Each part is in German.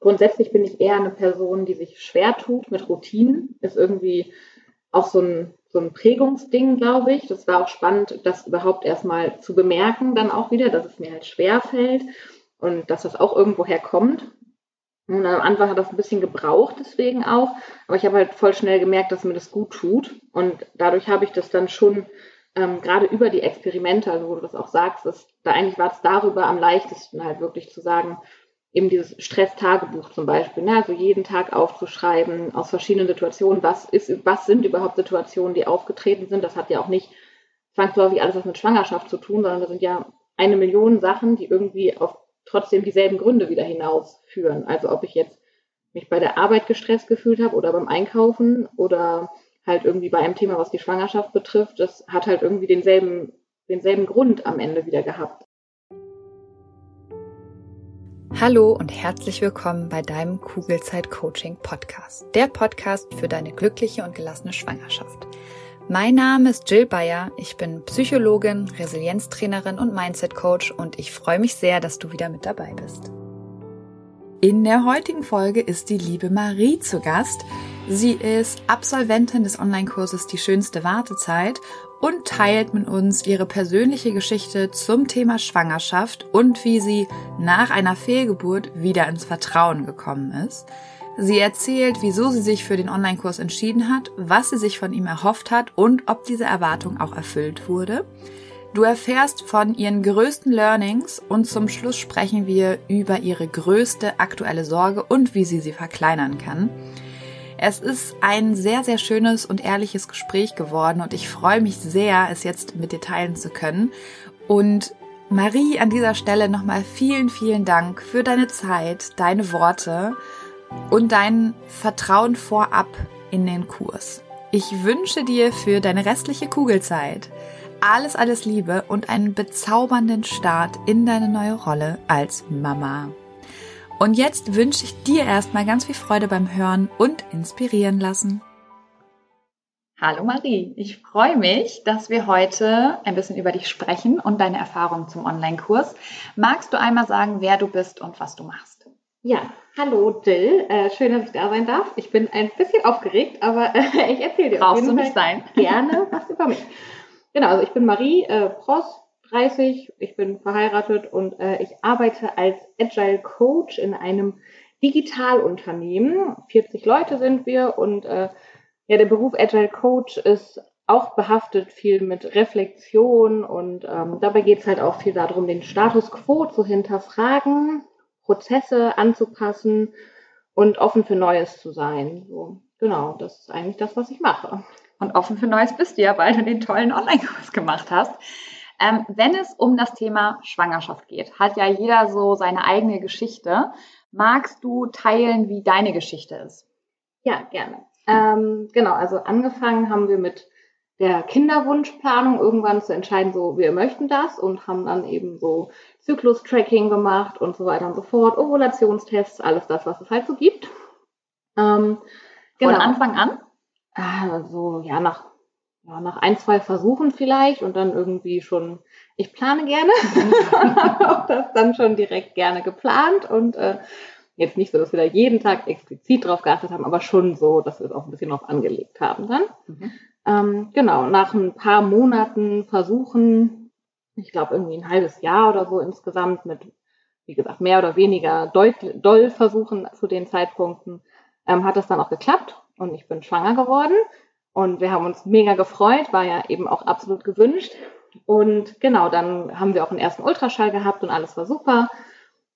grundsätzlich bin ich eher eine Person, die sich schwer tut mit Routinen. Ist irgendwie auch so ein, so ein Prägungsding, glaube ich. Das war auch spannend, das überhaupt erstmal zu bemerken, dann auch wieder, dass es mir halt schwer fällt und dass das auch irgendwo herkommt. Und am Anfang hat das ein bisschen gebraucht, deswegen auch. Aber ich habe halt voll schnell gemerkt, dass mir das gut tut. Und dadurch habe ich das dann schon ähm, gerade über die Experimente, also wo du das auch sagst, dass, da eigentlich war es darüber am leichtesten halt wirklich zu sagen, eben dieses Stress-Tagebuch zum Beispiel, ne? also jeden Tag aufzuschreiben aus verschiedenen Situationen, was ist, was sind überhaupt Situationen, die aufgetreten sind. Das hat ja auch nicht zwangsläufig alles was mit Schwangerschaft zu tun, sondern das sind ja eine Million Sachen, die irgendwie auf trotzdem dieselben Gründe wieder hinausführen. Also ob ich jetzt mich bei der Arbeit gestresst gefühlt habe oder beim Einkaufen oder halt irgendwie bei einem Thema, was die Schwangerschaft betrifft, das hat halt irgendwie denselben, denselben Grund am Ende wieder gehabt. Hallo und herzlich willkommen bei deinem Kugelzeit Coaching Podcast. Der Podcast für deine glückliche und gelassene Schwangerschaft. Mein Name ist Jill Bayer. Ich bin Psychologin, Resilienztrainerin und Mindset Coach und ich freue mich sehr, dass du wieder mit dabei bist. In der heutigen Folge ist die liebe Marie zu Gast. Sie ist Absolventin des Online-Kurses Die schönste Wartezeit und teilt mit uns ihre persönliche Geschichte zum Thema Schwangerschaft und wie sie nach einer Fehlgeburt wieder ins Vertrauen gekommen ist. Sie erzählt, wieso sie sich für den Online-Kurs entschieden hat, was sie sich von ihm erhofft hat und ob diese Erwartung auch erfüllt wurde. Du erfährst von ihren größten Learnings und zum Schluss sprechen wir über ihre größte aktuelle Sorge und wie sie sie verkleinern kann. Es ist ein sehr, sehr schönes und ehrliches Gespräch geworden und ich freue mich sehr, es jetzt mit dir teilen zu können. Und Marie, an dieser Stelle nochmal vielen, vielen Dank für deine Zeit, deine Worte und dein Vertrauen vorab in den Kurs. Ich wünsche dir für deine restliche Kugelzeit alles, alles Liebe und einen bezaubernden Start in deine neue Rolle als Mama. Und jetzt wünsche ich dir erstmal ganz viel Freude beim Hören und inspirieren lassen. Hallo Marie, ich freue mich, dass wir heute ein bisschen über dich sprechen und deine Erfahrungen zum Online-Kurs. Magst du einmal sagen, wer du bist und was du machst? Ja, hallo Jill. Äh, schön, dass ich da sein darf. Ich bin ein bisschen aufgeregt, aber äh, ich erzähle dir Brauchst du nicht sein. gerne was über mich. Genau, also ich bin Marie äh, Pross, 30, ich bin verheiratet und äh, ich arbeite als Agile Coach in einem Digitalunternehmen. 40 Leute sind wir und äh, ja, der Beruf Agile Coach ist auch behaftet viel mit Reflexion und ähm, dabei geht es halt auch viel darum, den Status quo zu hinterfragen, Prozesse anzupassen und offen für Neues zu sein. So, genau, das ist eigentlich das, was ich mache. Und offen für Neues bist du ja, weil du den tollen Online-Kurs gemacht hast. Ähm, wenn es um das Thema Schwangerschaft geht, hat ja jeder so seine eigene Geschichte. Magst du teilen, wie deine Geschichte ist? Ja, gerne. Ähm, genau, also angefangen haben wir mit der Kinderwunschplanung irgendwann zu entscheiden, so wir möchten das und haben dann eben so Zyklus-Tracking gemacht und so weiter und so fort, Ovulationstests, alles das, was es halt so gibt. Ähm, genau. Von Anfang an? Ah, so, ja, nach, ja, nach ein, zwei Versuchen vielleicht und dann irgendwie schon, ich plane gerne, auch das dann schon direkt gerne geplant und äh, jetzt nicht so, dass wir da jeden Tag explizit drauf geachtet haben, aber schon so, dass wir es auch ein bisschen drauf angelegt haben dann. Mhm. Ähm, genau, nach ein paar Monaten Versuchen, ich glaube irgendwie ein halbes Jahr oder so insgesamt mit, wie gesagt, mehr oder weniger doll, doll Versuchen zu den Zeitpunkten, ähm, hat das dann auch geklappt und ich bin schwanger geworden. Und wir haben uns mega gefreut, war ja eben auch absolut gewünscht. Und genau, dann haben wir auch einen ersten Ultraschall gehabt und alles war super.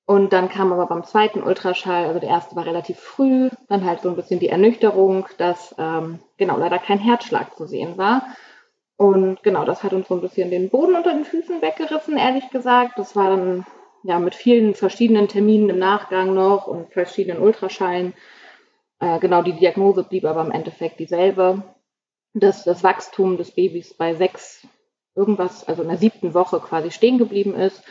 Und dann kam aber beim zweiten Ultraschall, also der erste war relativ früh, dann halt so ein bisschen die Ernüchterung, dass ähm, genau leider kein Herzschlag zu sehen war. Und genau, das hat uns so ein bisschen den Boden unter den Füßen weggerissen, ehrlich gesagt. Das war dann ja mit vielen verschiedenen Terminen im Nachgang noch und verschiedenen Ultraschallen. Äh, genau, die Diagnose blieb aber im Endeffekt dieselbe, dass das Wachstum des Babys bei sechs irgendwas, also in der siebten Woche quasi stehen geblieben ist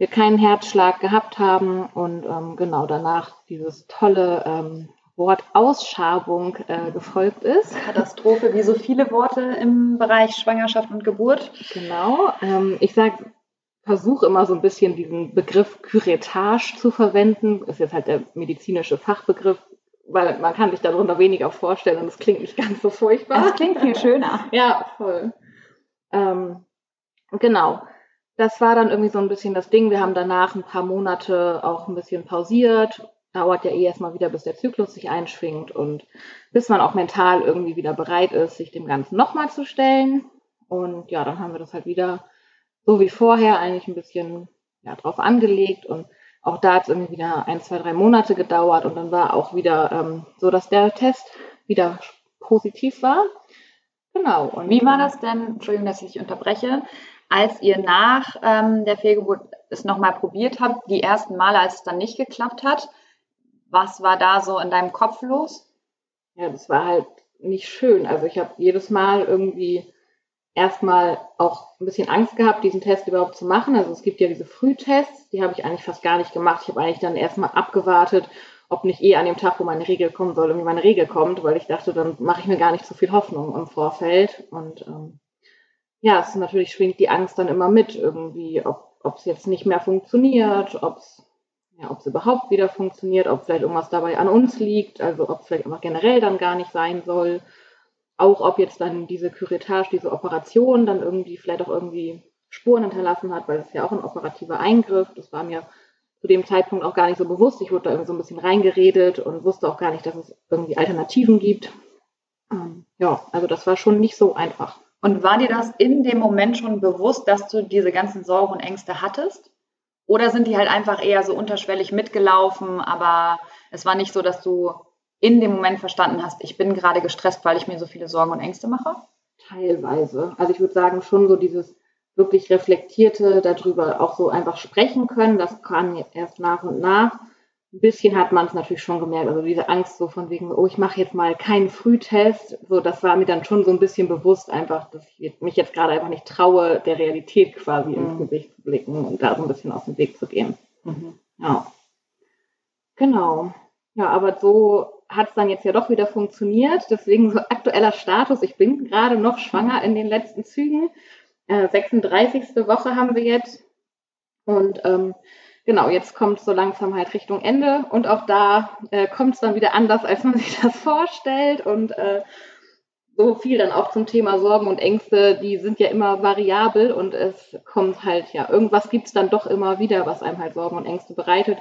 wir keinen Herzschlag gehabt haben und ähm, genau danach dieses tolle ähm, Wort Ausschabung äh, gefolgt ist. Katastrophe, wie so viele Worte im Bereich Schwangerschaft und Geburt. Genau. Ähm, ich sage versuche immer so ein bisschen diesen Begriff Curettage zu verwenden. Ist jetzt halt der medizinische Fachbegriff, weil man kann sich darunter weniger vorstellen und es klingt nicht ganz so furchtbar. Das klingt viel schöner. ja, voll. Ähm, genau. Das war dann irgendwie so ein bisschen das Ding. Wir haben danach ein paar Monate auch ein bisschen pausiert. Dauert ja eh erstmal wieder, bis der Zyklus sich einschwingt und bis man auch mental irgendwie wieder bereit ist, sich dem Ganzen nochmal zu stellen. Und ja, dann haben wir das halt wieder so wie vorher eigentlich ein bisschen ja, drauf angelegt und auch da hat es irgendwie wieder ein, zwei, drei Monate gedauert und dann war auch wieder ähm, so, dass der Test wieder positiv war. Genau. Und wie war das denn, Entschuldigung, dass ich dich unterbreche, als ihr nach ähm, der Fehlgeburt es nochmal probiert habt, die ersten Male, als es dann nicht geklappt hat, was war da so in deinem Kopf los? Ja, das war halt nicht schön. Also ich habe jedes Mal irgendwie erstmal auch ein bisschen Angst gehabt, diesen Test überhaupt zu machen. Also es gibt ja diese Frühtests, die habe ich eigentlich fast gar nicht gemacht. Ich habe eigentlich dann erstmal abgewartet, ob nicht eh an dem Tag, wo meine Regel kommen soll, irgendwie meine Regel kommt, weil ich dachte, dann mache ich mir gar nicht so viel Hoffnung im Vorfeld. Und ähm, ja, es ist natürlich schwingt die Angst dann immer mit, irgendwie, ob es jetzt nicht mehr funktioniert, ob es ja, ob es überhaupt wieder funktioniert, ob vielleicht irgendwas dabei an uns liegt, also ob es vielleicht einfach generell dann gar nicht sein soll auch ob jetzt dann diese Curettage, diese Operation dann irgendwie vielleicht auch irgendwie Spuren hinterlassen hat, weil es ja auch ein operativer Eingriff. Das war mir zu dem Zeitpunkt auch gar nicht so bewusst. Ich wurde da irgendwie so ein bisschen reingeredet und wusste auch gar nicht, dass es irgendwie Alternativen gibt. Ähm, ja, also das war schon nicht so einfach. Und war dir das in dem Moment schon bewusst, dass du diese ganzen Sorgen und Ängste hattest? Oder sind die halt einfach eher so unterschwellig mitgelaufen, aber es war nicht so, dass du in dem Moment verstanden hast, ich bin gerade gestresst, weil ich mir so viele Sorgen und Ängste mache? Teilweise. Also ich würde sagen, schon so dieses wirklich reflektierte darüber auch so einfach sprechen können, das kann erst nach und nach. Ein bisschen hat man es natürlich schon gemerkt, also diese Angst so von wegen, oh, ich mache jetzt mal keinen Frühtest, so das war mir dann schon so ein bisschen bewusst einfach, dass ich mich jetzt gerade einfach nicht traue, der Realität quasi mhm. ins Gesicht zu blicken und da so ein bisschen aus dem Weg zu gehen. Mhm. Ja. Genau. Ja, aber so hat es dann jetzt ja doch wieder funktioniert. Deswegen so aktueller Status. Ich bin gerade noch schwanger in den letzten Zügen. Äh, 36. Woche haben wir jetzt. Und ähm, genau, jetzt kommt es so langsam halt Richtung Ende. Und auch da äh, kommt es dann wieder anders, als man sich das vorstellt. Und äh, so viel dann auch zum Thema Sorgen und Ängste, die sind ja immer variabel und es kommt halt, ja, irgendwas gibt es dann doch immer wieder, was einem halt Sorgen und Ängste bereitet.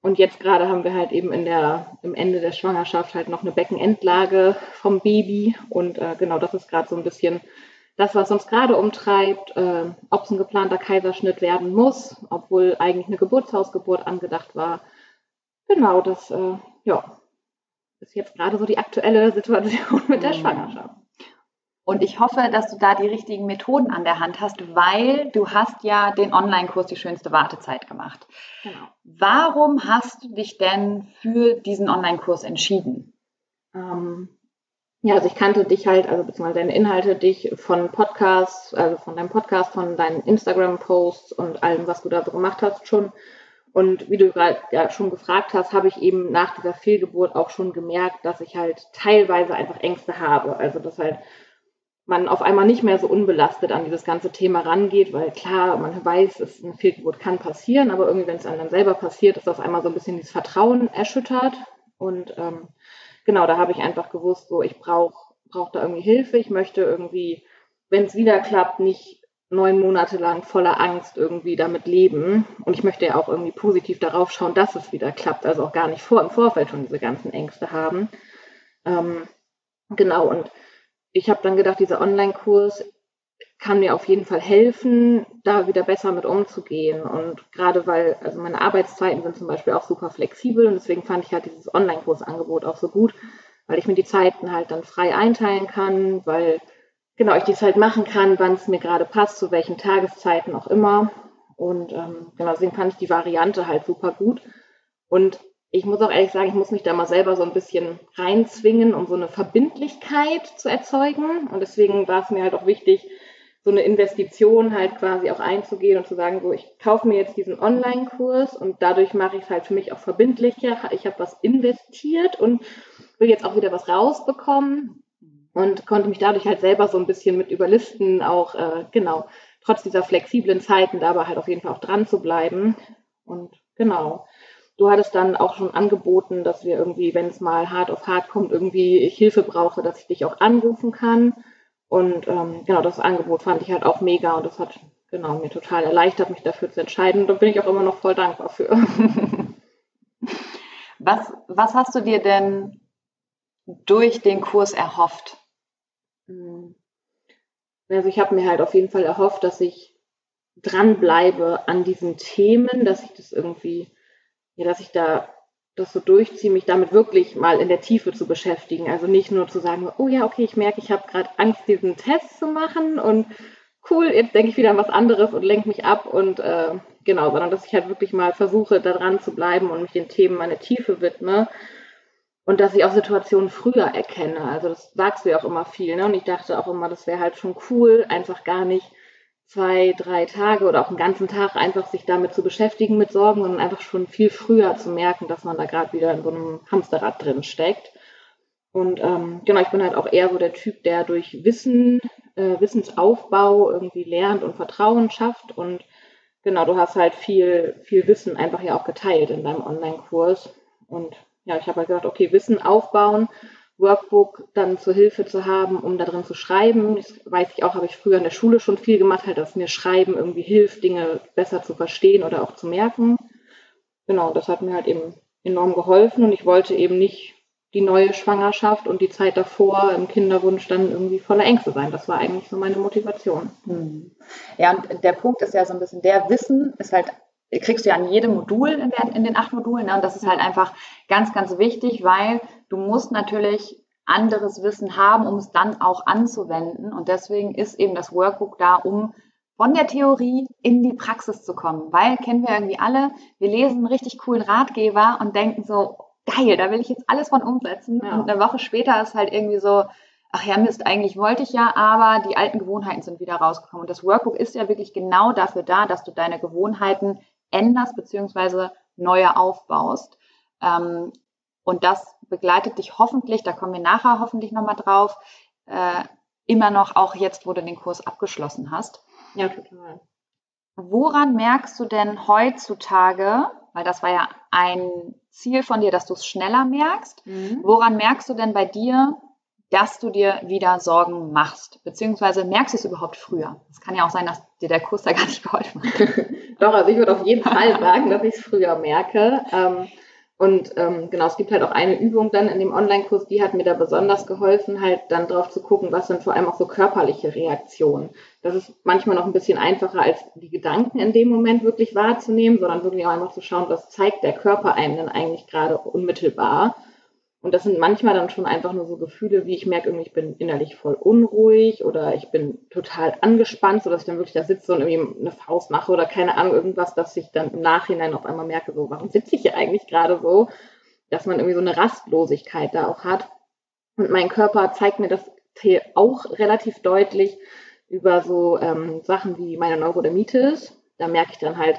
Und jetzt gerade haben wir halt eben in der, im Ende der Schwangerschaft halt noch eine Beckenendlage vom Baby. Und äh, genau das ist gerade so ein bisschen das, was uns gerade umtreibt, äh, ob es ein geplanter Kaiserschnitt werden muss, obwohl eigentlich eine Geburtshausgeburt angedacht war. Genau, das äh, ja, ist jetzt gerade so die aktuelle Situation mit der mhm. Schwangerschaft. Und ich hoffe, dass du da die richtigen Methoden an der Hand hast, weil du hast ja den Online-Kurs die schönste Wartezeit gemacht. Genau. Warum hast du dich denn für diesen Online-Kurs entschieden? Ähm, ja, also ich kannte dich halt, also beziehungsweise deine Inhalte dich von Podcasts, also von deinem Podcast, von deinen Instagram-Posts und allem, was du da so gemacht hast schon. Und wie du gerade ja schon gefragt hast, habe ich eben nach dieser Fehlgeburt auch schon gemerkt, dass ich halt teilweise einfach Ängste habe. Also dass halt man auf einmal nicht mehr so unbelastet an dieses ganze Thema rangeht, weil klar, man weiß, es eine Fehlgeburt kann passieren, aber irgendwie, wenn es einem dann selber passiert, ist auf einmal so ein bisschen dieses Vertrauen erschüttert. Und ähm, genau, da habe ich einfach gewusst, so ich brauche brauch da irgendwie Hilfe. Ich möchte irgendwie, wenn es wieder klappt, nicht neun Monate lang voller Angst irgendwie damit leben. Und ich möchte ja auch irgendwie positiv darauf schauen, dass es wieder klappt. Also auch gar nicht vor im Vorfeld schon diese ganzen Ängste haben. Ähm, genau, und ich habe dann gedacht, dieser Online-Kurs kann mir auf jeden Fall helfen, da wieder besser mit umzugehen. Und gerade weil, also meine Arbeitszeiten sind zum Beispiel auch super flexibel und deswegen fand ich halt dieses Online-Kursangebot auch so gut, weil ich mir die Zeiten halt dann frei einteilen kann, weil genau ich dies halt machen kann, wann es mir gerade passt, zu welchen Tageszeiten auch immer. Und ähm, genau deswegen fand ich die Variante halt super gut. Und ich muss auch ehrlich sagen, ich muss mich da mal selber so ein bisschen reinzwingen, um so eine Verbindlichkeit zu erzeugen. Und deswegen war es mir halt auch wichtig, so eine Investition halt quasi auch einzugehen und zu sagen, so, ich kaufe mir jetzt diesen Online-Kurs und dadurch mache ich es halt für mich auch verbindlicher. Ich habe was investiert und will jetzt auch wieder was rausbekommen und konnte mich dadurch halt selber so ein bisschen mit überlisten, auch äh, genau trotz dieser flexiblen Zeiten dabei halt auf jeden Fall auch dran zu bleiben. Und genau. Du hattest dann auch schon angeboten, dass wir irgendwie, wenn es mal hart auf hart kommt, irgendwie ich Hilfe brauche, dass ich dich auch anrufen kann. Und ähm, genau, das Angebot fand ich halt auch mega und das hat genau mir total erleichtert, mich dafür zu entscheiden. Und da bin ich auch immer noch voll dankbar für. was, was hast du dir denn durch den Kurs erhofft? Hm. Also ich habe mir halt auf jeden Fall erhofft, dass ich dranbleibe an diesen Themen, dass ich das irgendwie, ja, dass ich da das so durchziehe, mich damit wirklich mal in der Tiefe zu beschäftigen. Also nicht nur zu sagen, oh ja, okay, ich merke, ich habe gerade Angst, diesen Test zu machen und cool, jetzt denke ich wieder an was anderes und lenke mich ab und äh, genau, sondern dass ich halt wirklich mal versuche, da dran zu bleiben und mich den Themen meine Tiefe widme und dass ich auch Situationen früher erkenne. Also das sagst du ja auch immer viel, ne? Und ich dachte auch immer, das wäre halt schon cool, einfach gar nicht zwei, drei Tage oder auch einen ganzen Tag einfach sich damit zu beschäftigen mit Sorgen, sondern einfach schon viel früher zu merken, dass man da gerade wieder in so einem Hamsterrad drin steckt. Und ähm, genau, ich bin halt auch eher so der Typ, der durch Wissen, äh, Wissensaufbau irgendwie lernt und Vertrauen schafft. Und genau, du hast halt viel, viel Wissen einfach ja auch geteilt in deinem Online-Kurs. Und ja, ich habe halt gesagt, okay, Wissen aufbauen Workbook dann zur Hilfe zu haben, um da drin zu schreiben. Das weiß ich auch, habe ich früher in der Schule schon viel gemacht, halt, dass mir Schreiben irgendwie hilft, Dinge besser zu verstehen oder auch zu merken. Genau, das hat mir halt eben enorm geholfen und ich wollte eben nicht die neue Schwangerschaft und die Zeit davor im Kinderwunsch dann irgendwie voller Ängste sein. Das war eigentlich so meine Motivation. Hm. Ja, und der Punkt ist ja so ein bisschen, der Wissen ist halt kriegst du ja an jedem Modul in, der, in den acht Modulen. Ne? Und das ist halt einfach ganz, ganz wichtig, weil du musst natürlich anderes Wissen haben, um es dann auch anzuwenden. Und deswegen ist eben das Workbook da, um von der Theorie in die Praxis zu kommen. Weil kennen wir irgendwie alle, wir lesen einen richtig coolen Ratgeber und denken so, geil, da will ich jetzt alles von umsetzen. Ja. Und eine Woche später ist halt irgendwie so, ach ja, Mist, eigentlich wollte ich ja, aber die alten Gewohnheiten sind wieder rausgekommen. Und das Workbook ist ja wirklich genau dafür da, dass du deine Gewohnheiten änderst beziehungsweise neue aufbaust. Ähm, und das begleitet dich hoffentlich, da kommen wir nachher hoffentlich nochmal drauf, äh, immer noch auch jetzt, wo du den Kurs abgeschlossen hast. Ja, total. Woran merkst du denn heutzutage, weil das war ja ein Ziel von dir, dass du es schneller merkst, mhm. woran merkst du denn bei dir, dass du dir wieder Sorgen machst? Beziehungsweise merkst du es überhaupt früher? Es kann ja auch sein, dass dir der Kurs da gar nicht geholfen hat. Doch, also ich würde auf jeden Fall sagen, dass ich es früher merke. Ähm, und ähm, genau, es gibt halt auch eine Übung dann in dem Online-Kurs, die hat mir da besonders geholfen, halt dann drauf zu gucken, was sind vor allem auch so körperliche Reaktionen. Das ist manchmal noch ein bisschen einfacher, als die Gedanken in dem Moment wirklich wahrzunehmen, sondern wirklich auch einfach zu schauen, was zeigt der Körper einem denn eigentlich gerade unmittelbar. Und das sind manchmal dann schon einfach nur so Gefühle, wie ich merke, irgendwie, ich bin innerlich voll unruhig oder ich bin total angespannt, sodass ich dann wirklich da sitze und irgendwie eine Faust mache oder keine Ahnung, irgendwas, dass ich dann im Nachhinein auf einmal merke, so, warum sitze ich hier eigentlich gerade so? Dass man irgendwie so eine Rastlosigkeit da auch hat. Und mein Körper zeigt mir das auch relativ deutlich über so ähm, Sachen wie meine Neurodermitis. Da merke ich dann halt,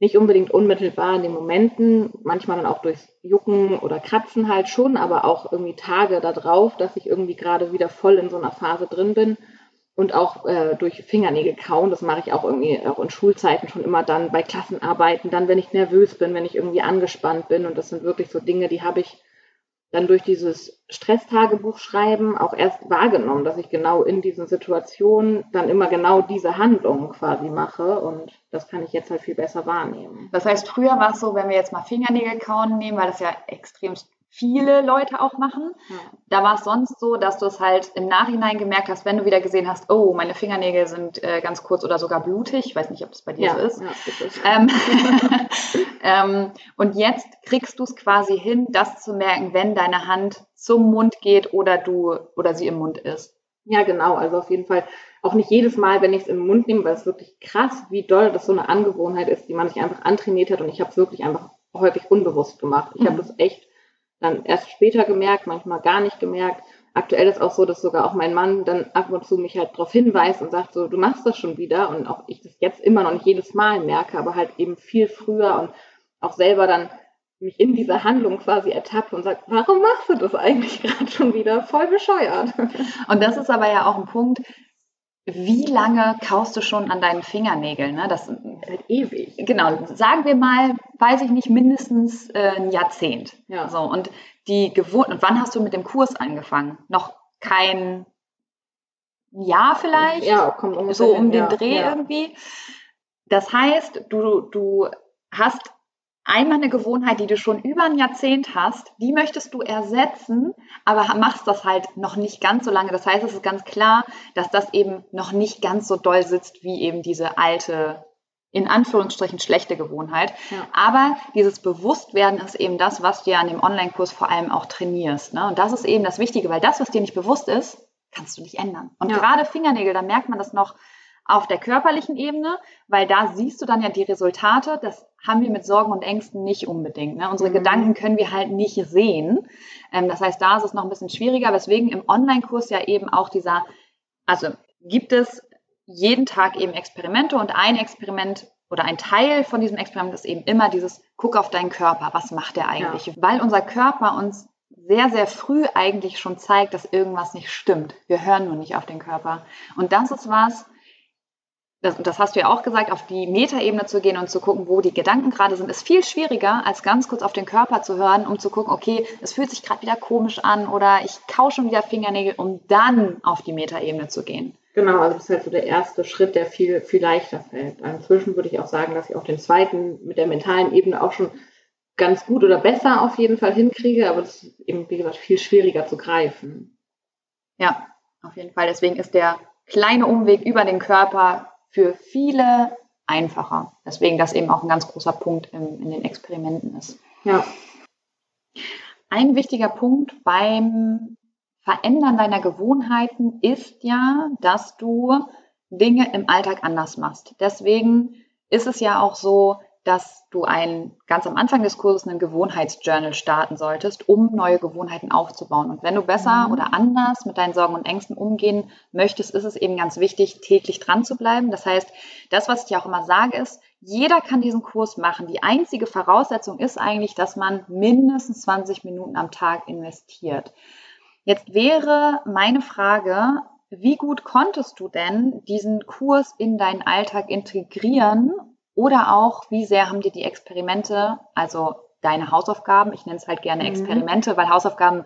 nicht unbedingt unmittelbar in den Momenten, manchmal dann auch durchs Jucken oder Kratzen halt schon, aber auch irgendwie Tage darauf, dass ich irgendwie gerade wieder voll in so einer Phase drin bin und auch äh, durch Fingernägel kauen. Das mache ich auch irgendwie auch in Schulzeiten schon immer dann bei Klassenarbeiten, dann wenn ich nervös bin, wenn ich irgendwie angespannt bin und das sind wirklich so Dinge, die habe ich dann durch dieses Stresstagebuch schreiben auch erst wahrgenommen, dass ich genau in diesen Situationen dann immer genau diese Handlungen quasi mache und das kann ich jetzt halt viel besser wahrnehmen. Das heißt, früher war es so, wenn wir jetzt mal Fingernägel kauen nehmen, weil das ja extrem viele Leute auch machen. Ja. Da war es sonst so, dass du es halt im Nachhinein gemerkt hast, wenn du wieder gesehen hast, oh, meine Fingernägel sind äh, ganz kurz oder sogar blutig. Ich weiß nicht, ob das bei dir ja, so ist. Ja, ist ähm, ähm, und jetzt kriegst du es quasi hin, das zu merken, wenn deine Hand zum Mund geht oder du oder sie im Mund ist. Ja, genau. Also auf jeden Fall auch nicht jedes Mal, wenn ich es im Mund nehme, weil es wirklich krass, wie doll das so eine Angewohnheit ist, die man sich einfach antrainiert hat. Und ich habe es wirklich einfach häufig unbewusst gemacht. Ich mhm. habe das echt dann erst später gemerkt, manchmal gar nicht gemerkt. Aktuell ist auch so, dass sogar auch mein Mann dann ab und zu mich halt darauf hinweist und sagt so, du machst das schon wieder und auch ich das jetzt immer noch nicht jedes Mal merke, aber halt eben viel früher und auch selber dann mich in dieser Handlung quasi ertappe und sage, warum machst du das eigentlich gerade schon wieder? Voll bescheuert. Und das ist aber ja auch ein Punkt, wie lange kaust du schon an deinen Fingernägeln? Ne? Das halt ewig. Genau, sagen wir mal, weiß ich nicht, mindestens äh, ein Jahrzehnt. Ja. So, und die Gewohnt und wann hast du mit dem Kurs angefangen? Noch kein Jahr vielleicht? Ja, kommt ungefähr So um den Dreh ja. irgendwie. Das heißt, du, du hast einmal eine Gewohnheit, die du schon über ein Jahrzehnt hast, die möchtest du ersetzen, aber machst das halt noch nicht ganz so lange. Das heißt, es ist ganz klar, dass das eben noch nicht ganz so doll sitzt wie eben diese alte, in Anführungsstrichen schlechte Gewohnheit. Ja. Aber dieses Bewusstwerden ist eben das, was du ja an dem Online-Kurs vor allem auch trainierst. Ne? Und das ist eben das Wichtige, weil das, was dir nicht bewusst ist, kannst du nicht ändern. Und ja. gerade Fingernägel, da merkt man das noch auf der körperlichen Ebene, weil da siehst du dann ja die Resultate. Das haben wir mit Sorgen und Ängsten nicht unbedingt. Ne? Unsere mhm. Gedanken können wir halt nicht sehen. Ähm, das heißt, da ist es noch ein bisschen schwieriger, weswegen im Online-Kurs ja eben auch dieser, also gibt es jeden Tag eben Experimente und ein Experiment oder ein Teil von diesem Experiment ist eben immer dieses Guck auf deinen Körper, was macht der eigentlich? Ja. Weil unser Körper uns sehr, sehr früh eigentlich schon zeigt, dass irgendwas nicht stimmt. Wir hören nur nicht auf den Körper. Und das ist was, das, das hast du ja auch gesagt, auf die Metaebene zu gehen und zu gucken, wo die Gedanken gerade sind, ist viel schwieriger, als ganz kurz auf den Körper zu hören, um zu gucken, okay, es fühlt sich gerade wieder komisch an oder ich kau schon wieder Fingernägel, um dann auf die Metaebene zu gehen. Genau, also das ist halt so der erste Schritt, der viel, viel leichter fällt. Inzwischen würde ich auch sagen, dass ich auch den zweiten mit der mentalen Ebene auch schon ganz gut oder besser auf jeden Fall hinkriege, aber das ist eben, wie gesagt, viel schwieriger zu greifen. Ja, auf jeden Fall. Deswegen ist der kleine Umweg über den Körper für viele einfacher. Deswegen das eben auch ein ganz großer Punkt in, in den Experimenten ist. Ja. Ein wichtiger Punkt beim Verändern deiner Gewohnheiten ist ja, dass du Dinge im Alltag anders machst. Deswegen ist es ja auch so, dass du ein, ganz am Anfang des Kurses einen Gewohnheitsjournal starten solltest, um neue Gewohnheiten aufzubauen. Und wenn du besser mhm. oder anders mit deinen Sorgen und Ängsten umgehen möchtest, ist es eben ganz wichtig, täglich dran zu bleiben. Das heißt, das, was ich dir auch immer sage, ist, jeder kann diesen Kurs machen. Die einzige Voraussetzung ist eigentlich, dass man mindestens 20 Minuten am Tag investiert. Jetzt wäre meine Frage, wie gut konntest du denn diesen Kurs in deinen Alltag integrieren oder auch, wie sehr haben dir die Experimente, also deine Hausaufgaben, ich nenne es halt gerne mhm. Experimente, mhm. weil Hausaufgaben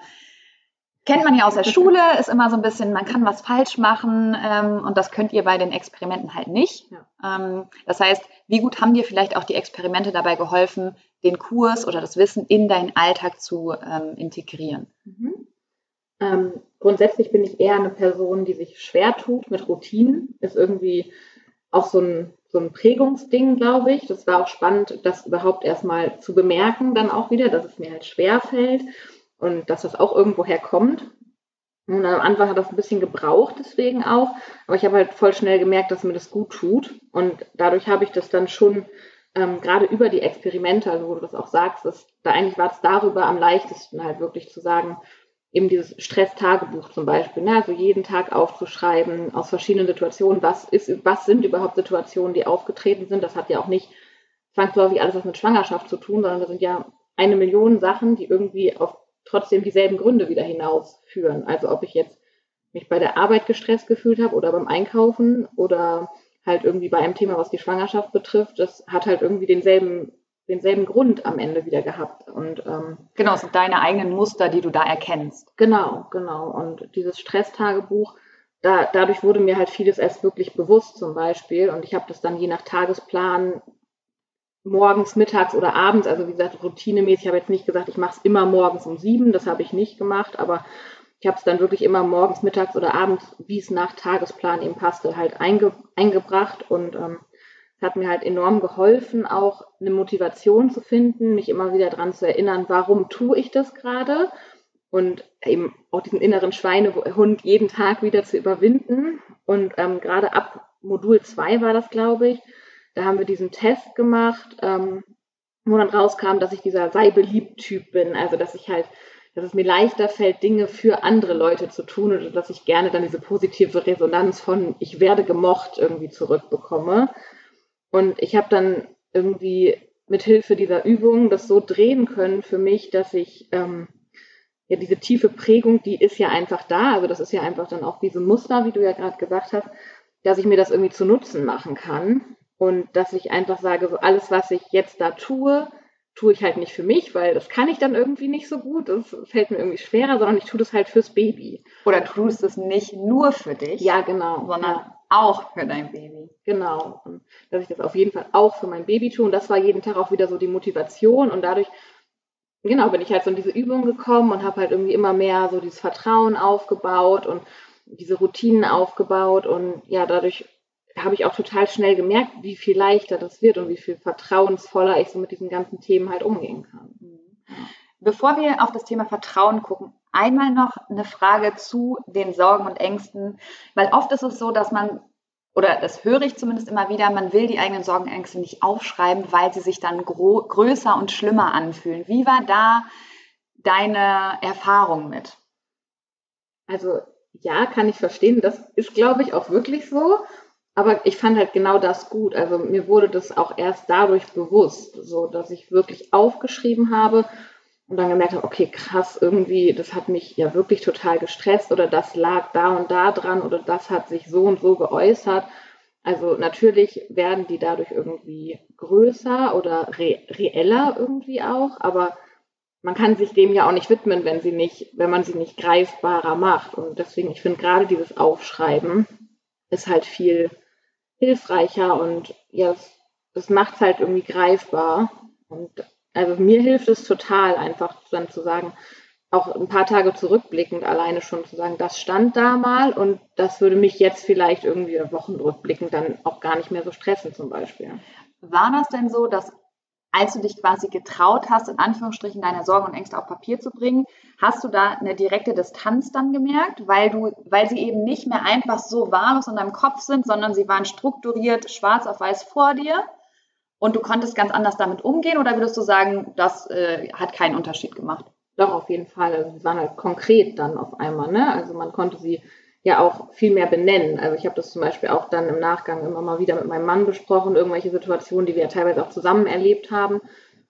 kennt man ja aus der Schule, ist immer so ein bisschen, man kann was falsch machen ähm, und das könnt ihr bei den Experimenten halt nicht. Ja. Ähm, das heißt, wie gut haben dir vielleicht auch die Experimente dabei geholfen, den Kurs oder das Wissen in deinen Alltag zu ähm, integrieren? Mhm. Ähm, grundsätzlich bin ich eher eine Person, die sich schwer tut mit Routinen, ist irgendwie auch so ein so ein Prägungsding, glaube ich. Das war auch spannend, das überhaupt erstmal zu bemerken, dann auch wieder, dass es mir halt schwer fällt und dass das auch irgendwoher kommt. Und am Anfang hat das ein bisschen gebraucht, deswegen auch. Aber ich habe halt voll schnell gemerkt, dass mir das gut tut. Und dadurch habe ich das dann schon ähm, gerade über die Experimente, also wo du das auch sagst, dass, da eigentlich war es darüber am leichtesten halt wirklich zu sagen, eben dieses Stress-Tagebuch zum Beispiel, ne? also jeden Tag aufzuschreiben aus verschiedenen Situationen, was ist, was sind überhaupt Situationen, die aufgetreten sind. Das hat ja auch nicht zwangsläufig alles was mit Schwangerschaft zu tun, sondern das sind ja eine Million Sachen, die irgendwie auf trotzdem dieselben Gründe wieder hinausführen. Also ob ich jetzt mich bei der Arbeit gestresst gefühlt habe oder beim Einkaufen oder halt irgendwie bei einem Thema, was die Schwangerschaft betrifft, das hat halt irgendwie denselben denselben Grund am Ende wieder gehabt. Und ähm, genau, es sind deine eigenen Muster, die du da erkennst. Genau, genau. Und dieses Stresstagebuch, da, dadurch wurde mir halt vieles erst wirklich bewusst zum Beispiel. Und ich habe das dann je nach Tagesplan morgens, mittags oder abends, also wie gesagt, routinemäßig, ich habe jetzt nicht gesagt, ich mache es immer morgens um sieben, das habe ich nicht gemacht, aber ich habe es dann wirklich immer morgens, mittags oder abends, wie es nach Tagesplan eben passte, halt einge, eingebracht und ähm, hat mir halt enorm geholfen, auch eine Motivation zu finden, mich immer wieder daran zu erinnern, warum tue ich das gerade und eben auch diesen inneren Schweinehund jeden Tag wieder zu überwinden. Und ähm, gerade ab Modul 2 war das, glaube ich, da haben wir diesen Test gemacht, ähm, wo dann rauskam, dass ich dieser sei beliebt Typ bin, also dass ich halt dass es mir leichter fällt, Dinge für andere Leute zu tun oder dass ich gerne dann diese positive Resonanz von ich werde gemocht irgendwie zurückbekomme. Und ich habe dann irgendwie mit Hilfe dieser Übung das so drehen können für mich, dass ich ähm, ja diese tiefe Prägung, die ist ja einfach da. Also das ist ja einfach dann auch diese Muster, wie du ja gerade gesagt hast. dass ich mir das irgendwie zu Nutzen machen kann und dass ich einfach sage, so alles, was ich jetzt da tue, tue ich halt nicht für mich, weil das kann ich dann irgendwie nicht so gut. Das fällt mir irgendwie schwerer, sondern ich tue das halt fürs Baby. Oder tust es nicht nur für dich? Ja, genau. Sondern ja. auch für dein Baby. Genau. Und dass ich das auf jeden Fall auch für mein Baby tue. Und das war jeden Tag auch wieder so die Motivation. Und dadurch, genau, bin ich halt so in diese Übung gekommen und habe halt irgendwie immer mehr so dieses Vertrauen aufgebaut und diese Routinen aufgebaut. Und ja, dadurch habe ich auch total schnell gemerkt, wie viel leichter das wird und wie viel vertrauensvoller ich so mit diesen ganzen Themen halt umgehen kann. Bevor wir auf das Thema Vertrauen gucken, einmal noch eine Frage zu den Sorgen und Ängsten, weil oft ist es so, dass man oder das höre ich zumindest immer wieder, man will die eigenen Sorgen und Ängste nicht aufschreiben, weil sie sich dann größer und schlimmer anfühlen. Wie war da deine Erfahrung mit? Also ja, kann ich verstehen. Das ist, glaube ich, auch wirklich so. Aber ich fand halt genau das gut. Also mir wurde das auch erst dadurch bewusst, so dass ich wirklich aufgeschrieben habe und dann gemerkt habe, okay, krass, irgendwie, das hat mich ja wirklich total gestresst oder das lag da und da dran oder das hat sich so und so geäußert. Also natürlich werden die dadurch irgendwie größer oder re reeller irgendwie auch, aber man kann sich dem ja auch nicht widmen, wenn sie nicht, wenn man sie nicht greifbarer macht. Und deswegen, ich finde gerade dieses Aufschreiben ist halt viel hilfreicher und ja, es, macht es halt irgendwie greifbar. Und also mir hilft es total, einfach dann zu sagen, auch ein paar Tage zurückblickend alleine schon zu sagen, das stand da mal und das würde mich jetzt vielleicht irgendwie Wochen rückblickend dann auch gar nicht mehr so stressen zum Beispiel. War das denn so, dass als du dich quasi getraut hast, in Anführungsstrichen deine Sorgen und Ängste auf Papier zu bringen, hast du da eine direkte Distanz dann gemerkt, weil du, weil sie eben nicht mehr einfach so wahllos in deinem Kopf sind, sondern sie waren strukturiert schwarz auf weiß vor dir und du konntest ganz anders damit umgehen oder würdest du sagen, das äh, hat keinen Unterschied gemacht? Doch, auf jeden Fall. Also sie waren halt konkret dann auf einmal, ne? Also man konnte sie ja auch viel mehr benennen. Also ich habe das zum Beispiel auch dann im Nachgang immer mal wieder mit meinem Mann besprochen, irgendwelche Situationen, die wir ja teilweise auch zusammen erlebt haben.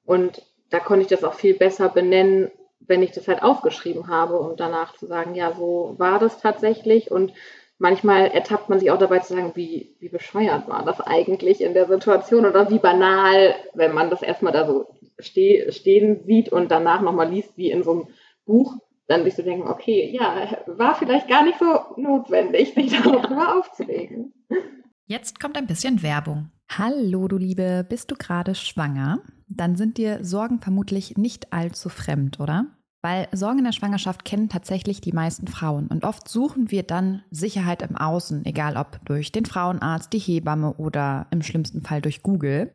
Und da konnte ich das auch viel besser benennen, wenn ich das halt aufgeschrieben habe und danach zu sagen, ja, so war das tatsächlich. Und manchmal ertappt man sich auch dabei zu sagen, wie, wie bescheuert war das eigentlich in der Situation oder wie banal, wenn man das erstmal da so steh, stehen sieht und danach nochmal liest, wie in so einem Buch, dann sich zu denken, okay, ja, war vielleicht gar nicht so notwendig, sich darüber aufzuregen. Jetzt kommt ein bisschen Werbung. Hallo, du Liebe, bist du gerade schwanger? Dann sind dir Sorgen vermutlich nicht allzu fremd, oder? Weil Sorgen in der Schwangerschaft kennen tatsächlich die meisten Frauen und oft suchen wir dann Sicherheit im Außen, egal ob durch den Frauenarzt, die Hebamme oder im schlimmsten Fall durch Google.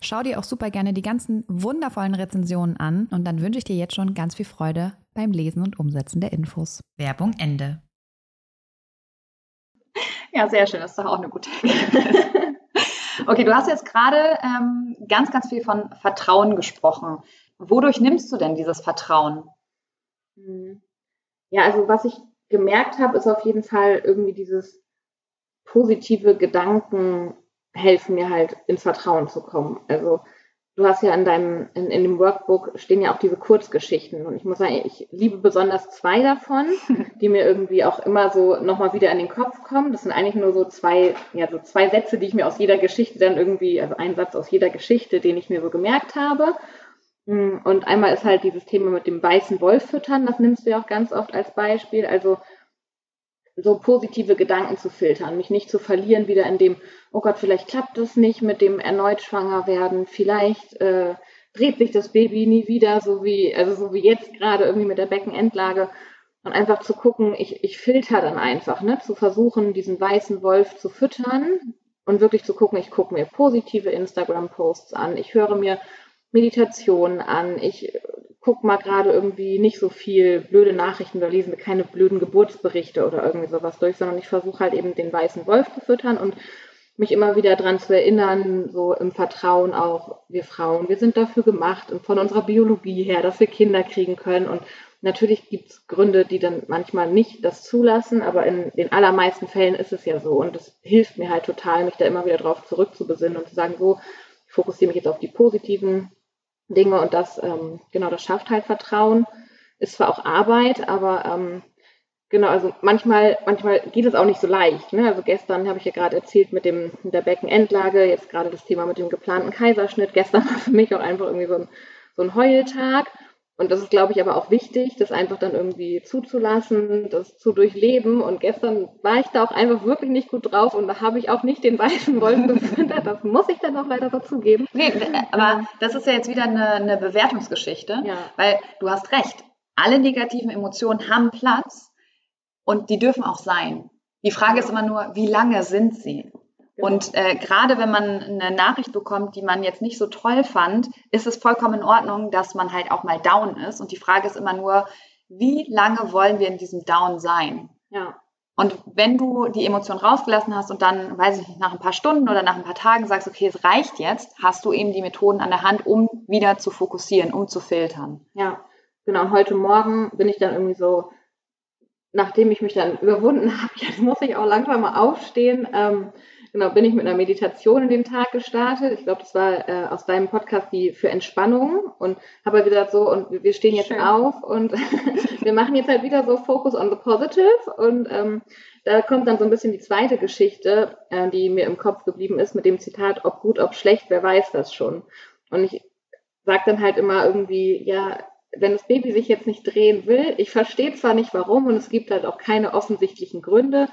Schau dir auch super gerne die ganzen wundervollen Rezensionen an und dann wünsche ich dir jetzt schon ganz viel Freude beim Lesen und Umsetzen der Infos. Werbung Ende. Ja, sehr schön. Das ist doch auch eine gute Okay, du hast jetzt gerade ähm, ganz, ganz viel von Vertrauen gesprochen. Wodurch nimmst du denn dieses Vertrauen? Mhm. Ja, also was ich gemerkt habe, ist auf jeden Fall irgendwie dieses positive Gedanken helfen mir halt ins Vertrauen zu kommen. Also du hast ja in deinem, in, in dem Workbook stehen ja auch diese Kurzgeschichten. Und ich muss sagen, ich liebe besonders zwei davon, die mir irgendwie auch immer so nochmal wieder in den Kopf kommen. Das sind eigentlich nur so zwei, ja, so zwei Sätze, die ich mir aus jeder Geschichte dann irgendwie, also ein Satz aus jeder Geschichte, den ich mir so gemerkt habe. Und einmal ist halt dieses Thema mit dem weißen Wolf füttern, das nimmst du ja auch ganz oft als Beispiel. Also so positive Gedanken zu filtern, mich nicht zu verlieren wieder in dem, oh Gott, vielleicht klappt es nicht mit dem erneut schwanger werden, vielleicht äh, dreht sich das Baby nie wieder, so wie, also so wie jetzt gerade irgendwie mit der Beckenendlage. Und einfach zu gucken, ich, ich filter dann einfach, ne, zu versuchen, diesen weißen Wolf zu füttern und wirklich zu gucken, ich gucke mir positive Instagram-Posts an, ich höre mir Meditationen an, ich guck mal gerade irgendwie nicht so viel blöde Nachrichten oder lesen keine blöden Geburtsberichte oder irgendwie sowas durch, sondern ich versuche halt eben den weißen Wolf zu füttern und mich immer wieder daran zu erinnern, so im Vertrauen auch, wir Frauen, wir sind dafür gemacht und von unserer Biologie her, dass wir Kinder kriegen können. Und natürlich gibt es Gründe, die dann manchmal nicht das zulassen, aber in den allermeisten Fällen ist es ja so. Und es hilft mir halt total, mich da immer wieder drauf zurückzubesinnen und zu sagen, so, ich fokussiere mich jetzt auf die positiven Dinge und das, ähm, genau, das schafft halt Vertrauen. Ist zwar auch Arbeit, aber ähm, genau, also manchmal, manchmal geht es auch nicht so leicht. Ne? Also gestern habe ich ja gerade erzählt mit dem mit der Beckenendlage, jetzt gerade das Thema mit dem geplanten Kaiserschnitt. Gestern war für mich auch einfach irgendwie so ein, so ein Heultag. Und das ist, glaube ich, aber auch wichtig, das einfach dann irgendwie zuzulassen, das zu durchleben. Und gestern war ich da auch einfach wirklich nicht gut drauf und da habe ich auch nicht den weißen Wolf gefüttert. Das muss ich dann auch leider dazugeben. Nee, aber das ist ja jetzt wieder eine, eine Bewertungsgeschichte, ja. weil du hast recht. Alle negativen Emotionen haben Platz und die dürfen auch sein. Die Frage ist immer nur, wie lange sind sie? Genau. Und äh, gerade wenn man eine Nachricht bekommt, die man jetzt nicht so toll fand, ist es vollkommen in Ordnung, dass man halt auch mal down ist. Und die Frage ist immer nur, wie lange wollen wir in diesem Down sein? Ja. Und wenn du die Emotion rausgelassen hast und dann, weiß ich nicht, nach ein paar Stunden oder nach ein paar Tagen sagst, okay, es reicht jetzt, hast du eben die Methoden an der Hand, um wieder zu fokussieren, um zu filtern. Ja, genau. Heute Morgen bin ich dann irgendwie so, nachdem ich mich dann überwunden habe, jetzt muss ich auch langsam mal aufstehen. Ähm, genau, bin ich mit einer Meditation in den Tag gestartet. Ich glaube, das war äh, aus deinem Podcast die für Entspannung und habe halt gesagt so und wir stehen jetzt Schön. auf und wir machen jetzt halt wieder so Focus on the Positive und ähm, da kommt dann so ein bisschen die zweite Geschichte, äh, die mir im Kopf geblieben ist mit dem Zitat, ob gut, ob schlecht, wer weiß das schon. Und ich sage dann halt immer irgendwie, ja, wenn das Baby sich jetzt nicht drehen will, ich verstehe zwar nicht warum und es gibt halt auch keine offensichtlichen Gründe,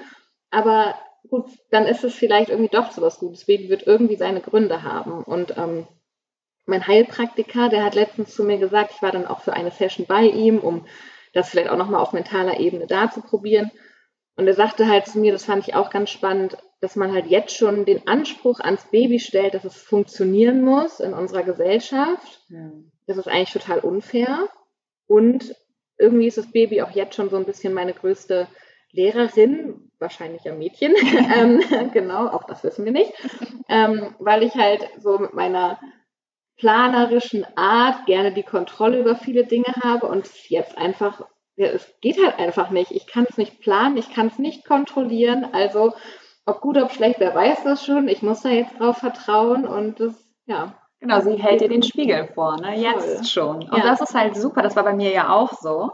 aber gut, dann ist es vielleicht irgendwie doch so was Gutes. Baby wird irgendwie seine Gründe haben. Und ähm, mein Heilpraktiker, der hat letztens zu mir gesagt, ich war dann auch für eine Session bei ihm, um das vielleicht auch nochmal auf mentaler Ebene da zu probieren. Und er sagte halt zu mir, das fand ich auch ganz spannend, dass man halt jetzt schon den Anspruch ans Baby stellt, dass es funktionieren muss in unserer Gesellschaft. Ja. Das ist eigentlich total unfair. Und irgendwie ist das Baby auch jetzt schon so ein bisschen meine größte Lehrerin, wahrscheinlich ein Mädchen, ähm, genau, auch das wissen wir nicht, ähm, weil ich halt so mit meiner planerischen Art gerne die Kontrolle über viele Dinge habe und es jetzt einfach, ja, es geht halt einfach nicht. Ich kann es nicht planen, ich kann es nicht kontrollieren. Also ob gut, ob schlecht, wer weiß das schon. Ich muss da jetzt drauf vertrauen und das, ja. Genau, sie hält dir den Spiegel vor, ne? Jetzt schon. Und ja. das ist halt super, das war bei mir ja auch so.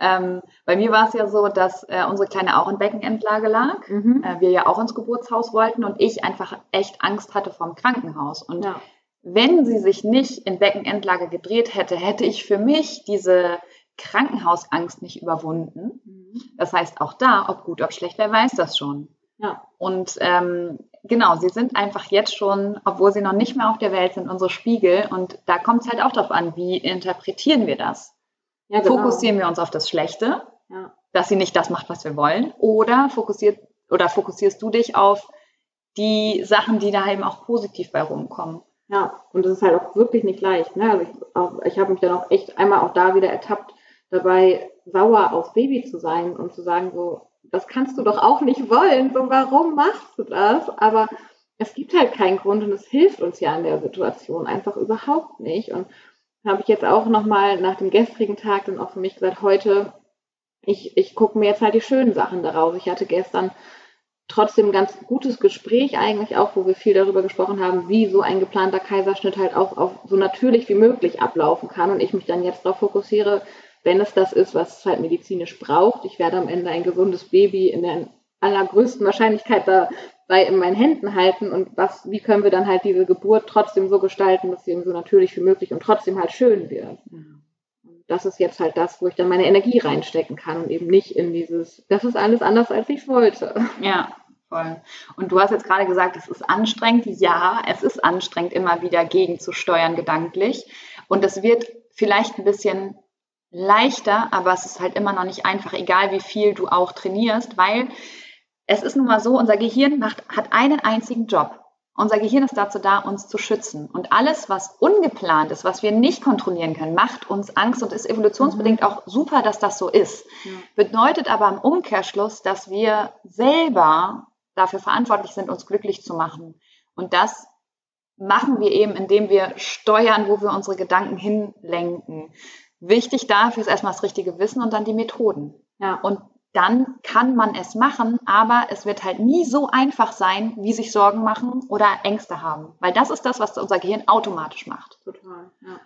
Ähm, bei mir war es ja so, dass äh, unsere Kleine auch in Beckenendlage lag, mhm. äh, wir ja auch ins Geburtshaus wollten und ich einfach echt Angst hatte vom Krankenhaus. Und ja. wenn sie sich nicht in Beckenendlage gedreht hätte, hätte ich für mich diese Krankenhausangst nicht überwunden. Mhm. Das heißt, auch da, ob gut, ob schlecht, wer weiß das schon. Ja. Und ähm, genau, sie sind einfach jetzt schon, obwohl sie noch nicht mehr auf der Welt sind, unsere Spiegel. Und da kommt es halt auch darauf an, wie interpretieren wir das? Ja, genau. Fokussieren wir uns auf das Schlechte, ja. dass sie nicht das macht, was wir wollen, oder fokussiert oder fokussierst du dich auf die Sachen, die da eben auch positiv bei rumkommen? Ja, und das ist halt auch wirklich nicht leicht. Ne? Also ich, ich habe mich dann auch echt einmal auch da wieder ertappt, dabei sauer aufs Baby zu sein und zu sagen, so, das kannst du doch auch nicht wollen. So, warum machst du das? Aber es gibt halt keinen Grund und es hilft uns ja in der Situation einfach überhaupt nicht. Und habe ich jetzt auch nochmal nach dem gestrigen Tag dann auch für mich gesagt, heute, ich, ich gucke mir jetzt halt die schönen Sachen daraus. Ich hatte gestern trotzdem ein ganz gutes Gespräch eigentlich auch, wo wir viel darüber gesprochen haben, wie so ein geplanter Kaiserschnitt halt auch auf so natürlich wie möglich ablaufen kann und ich mich dann jetzt darauf fokussiere, wenn es das ist, was es halt medizinisch braucht. Ich werde am Ende ein gesundes Baby in der allergrößten Wahrscheinlichkeit dabei in meinen Händen halten und was, wie können wir dann halt diese Geburt trotzdem so gestalten, dass sie eben so natürlich wie möglich und trotzdem halt schön wird. Mhm. Das ist jetzt halt das, wo ich dann meine Energie reinstecken kann und eben nicht in dieses, das ist alles anders, als ich wollte. Ja, voll. Und du hast jetzt gerade gesagt, es ist anstrengend. Ja, es ist anstrengend, immer wieder gegenzusteuern gedanklich. Und es wird vielleicht ein bisschen leichter, aber es ist halt immer noch nicht einfach, egal wie viel du auch trainierst, weil es ist nun mal so, unser Gehirn macht, hat einen einzigen Job. Unser Gehirn ist dazu da, uns zu schützen. Und alles, was ungeplant ist, was wir nicht kontrollieren können, macht uns Angst und ist evolutionsbedingt mhm. auch super, dass das so ist. Ja. Bedeutet aber im Umkehrschluss, dass wir selber dafür verantwortlich sind, uns glücklich zu machen. Und das machen wir eben, indem wir steuern, wo wir unsere Gedanken hinlenken. Wichtig dafür ist erstmal das richtige Wissen und dann die Methoden. Ja. Und dann kann man es machen, aber es wird halt nie so einfach sein, wie sich Sorgen machen oder Ängste haben. Weil das ist das, was unser Gehirn automatisch macht. Total, ja.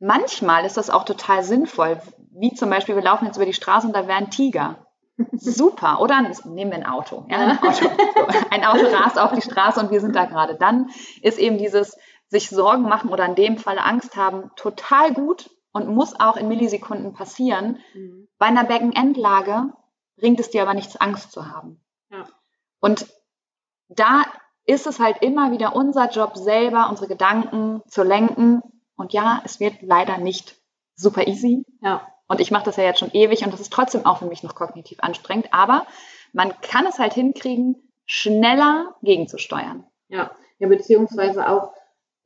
Manchmal ist das auch total sinnvoll, wie zum Beispiel, wir laufen jetzt über die Straße und da wäre ein Tiger. Super, oder? Nehmen wir ein Auto. Ja, ein, Auto. ein Auto rast auf die Straße und wir sind da gerade. Dann ist eben dieses sich Sorgen machen oder in dem Fall Angst haben total gut und muss auch in Millisekunden passieren. Mhm. Bei einer Beckenendlage bringt es dir aber nichts, Angst zu haben. Ja. Und da ist es halt immer wieder unser Job selber, unsere Gedanken zu lenken. Und ja, es wird leider nicht super easy. Ja. Und ich mache das ja jetzt schon ewig und das ist trotzdem auch für mich noch kognitiv anstrengend. Aber man kann es halt hinkriegen, schneller gegenzusteuern. Ja, ja beziehungsweise auch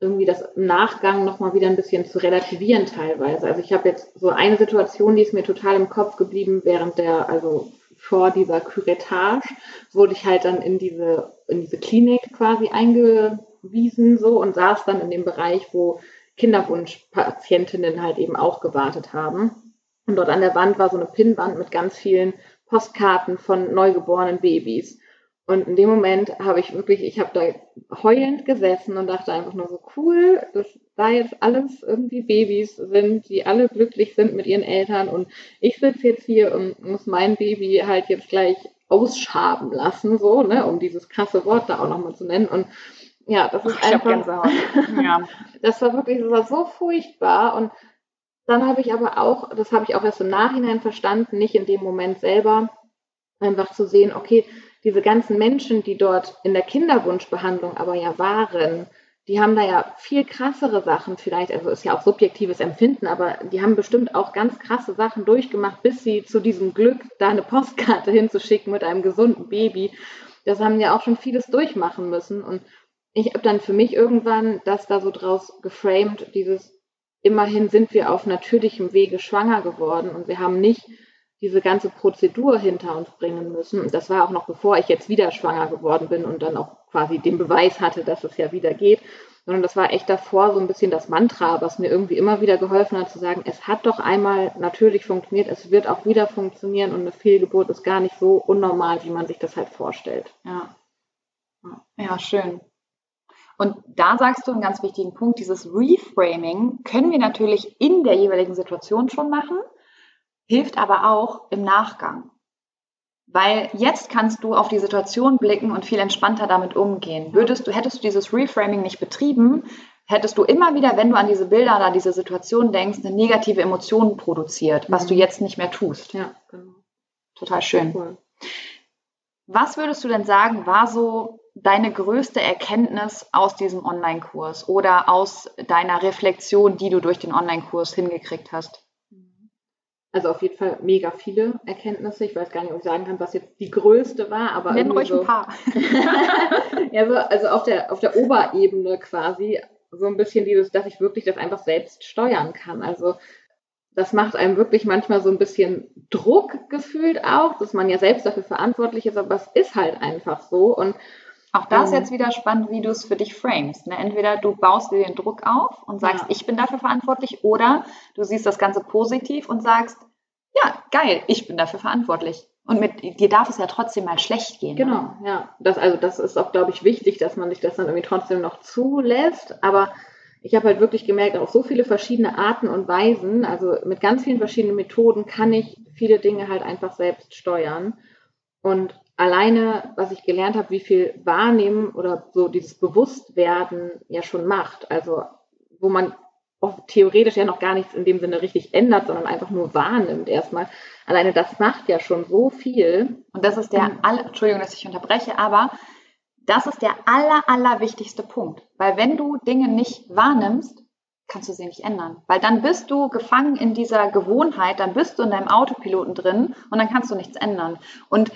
irgendwie das im Nachgang nochmal wieder ein bisschen zu relativieren teilweise. Also ich habe jetzt so eine Situation, die ist mir total im Kopf geblieben während der, also vor dieser Curettage wurde ich halt dann in diese, in diese Klinik quasi eingewiesen so und saß dann in dem Bereich, wo Kinderwunschpatientinnen halt eben auch gewartet haben. Und dort an der Wand war so eine Pinnwand mit ganz vielen Postkarten von neugeborenen Babys. Und in dem Moment habe ich wirklich, ich habe da heulend gesessen und dachte einfach nur so cool, dass da jetzt alles irgendwie Babys sind, die alle glücklich sind mit ihren Eltern und ich sitze jetzt hier und muss mein Baby halt jetzt gleich ausschaben lassen, so, ne, um dieses krasse Wort da auch nochmal zu nennen. Und ja, das ist Ach, einfach. ja. Das war wirklich, das war so furchtbar und dann habe ich aber auch, das habe ich auch erst im Nachhinein verstanden, nicht in dem Moment selber, einfach zu sehen, okay, diese ganzen Menschen, die dort in der Kinderwunschbehandlung aber ja waren, die haben da ja viel krassere Sachen vielleicht, also ist ja auch subjektives Empfinden, aber die haben bestimmt auch ganz krasse Sachen durchgemacht, bis sie zu diesem Glück, da eine Postkarte hinzuschicken mit einem gesunden Baby. Das haben ja auch schon vieles durchmachen müssen. Und ich habe dann für mich irgendwann das da so draus geframed, dieses immerhin sind wir auf natürlichem Wege schwanger geworden und wir haben nicht diese ganze Prozedur hinter uns bringen müssen. Und das war auch noch bevor ich jetzt wieder schwanger geworden bin und dann auch quasi den Beweis hatte, dass es ja wieder geht. Sondern das war echt davor so ein bisschen das Mantra, was mir irgendwie immer wieder geholfen hat, zu sagen, es hat doch einmal natürlich funktioniert, es wird auch wieder funktionieren und eine Fehlgeburt ist gar nicht so unnormal, wie man sich das halt vorstellt. Ja. Ja, schön. Und da sagst du einen ganz wichtigen Punkt, dieses Reframing können wir natürlich in der jeweiligen Situation schon machen hilft aber auch im Nachgang. Weil jetzt kannst du auf die Situation blicken und viel entspannter damit umgehen. Würdest du, hättest du dieses Reframing nicht betrieben, hättest du immer wieder, wenn du an diese Bilder oder diese Situation denkst, eine negative Emotion produziert, was mhm. du jetzt nicht mehr tust. Ja, genau. Total schön. Cool. Was würdest du denn sagen, war so deine größte Erkenntnis aus diesem Online-Kurs oder aus deiner Reflexion, die du durch den Online-Kurs hingekriegt hast? Also auf jeden Fall mega viele Erkenntnisse. Ich weiß gar nicht, ob ich sagen kann, was jetzt die größte war, aber. Nenn ruhig so, ein paar. ja, so, also auf der, auf der Oberebene quasi so ein bisschen dieses, dass ich wirklich das einfach selbst steuern kann. Also das macht einem wirklich manchmal so ein bisschen Druck gefühlt auch, dass man ja selbst dafür verantwortlich ist, aber es ist halt einfach so. Und Auch das mhm. jetzt wieder spannend, wie du es für dich framest. Ne? Entweder du baust dir den Druck auf und sagst, ja. ich bin dafür verantwortlich, oder du siehst das Ganze positiv und sagst, ja, geil, ich bin dafür verantwortlich. Und mit dir darf es ja trotzdem mal schlecht gehen. Ne? Genau, ne? ja. Das, also das ist auch, glaube ich, wichtig, dass man sich das dann irgendwie trotzdem noch zulässt. Aber ich habe halt wirklich gemerkt, auf so viele verschiedene Arten und Weisen, also mit ganz vielen verschiedenen Methoden kann ich viele Dinge halt einfach selbst steuern. Und alleine, was ich gelernt habe, wie viel Wahrnehmen oder so dieses Bewusstwerden ja schon macht. Also wo man theoretisch ja noch gar nichts in dem Sinne richtig ändert, sondern einfach nur wahrnimmt erstmal. Alleine das macht ja schon so viel. Und das ist der, all, Entschuldigung, dass ich unterbreche, aber das ist der aller, aller wichtigste Punkt. Weil wenn du Dinge nicht wahrnimmst, kannst du sie nicht ändern. Weil dann bist du gefangen in dieser Gewohnheit, dann bist du in deinem Autopiloten drin und dann kannst du nichts ändern. Und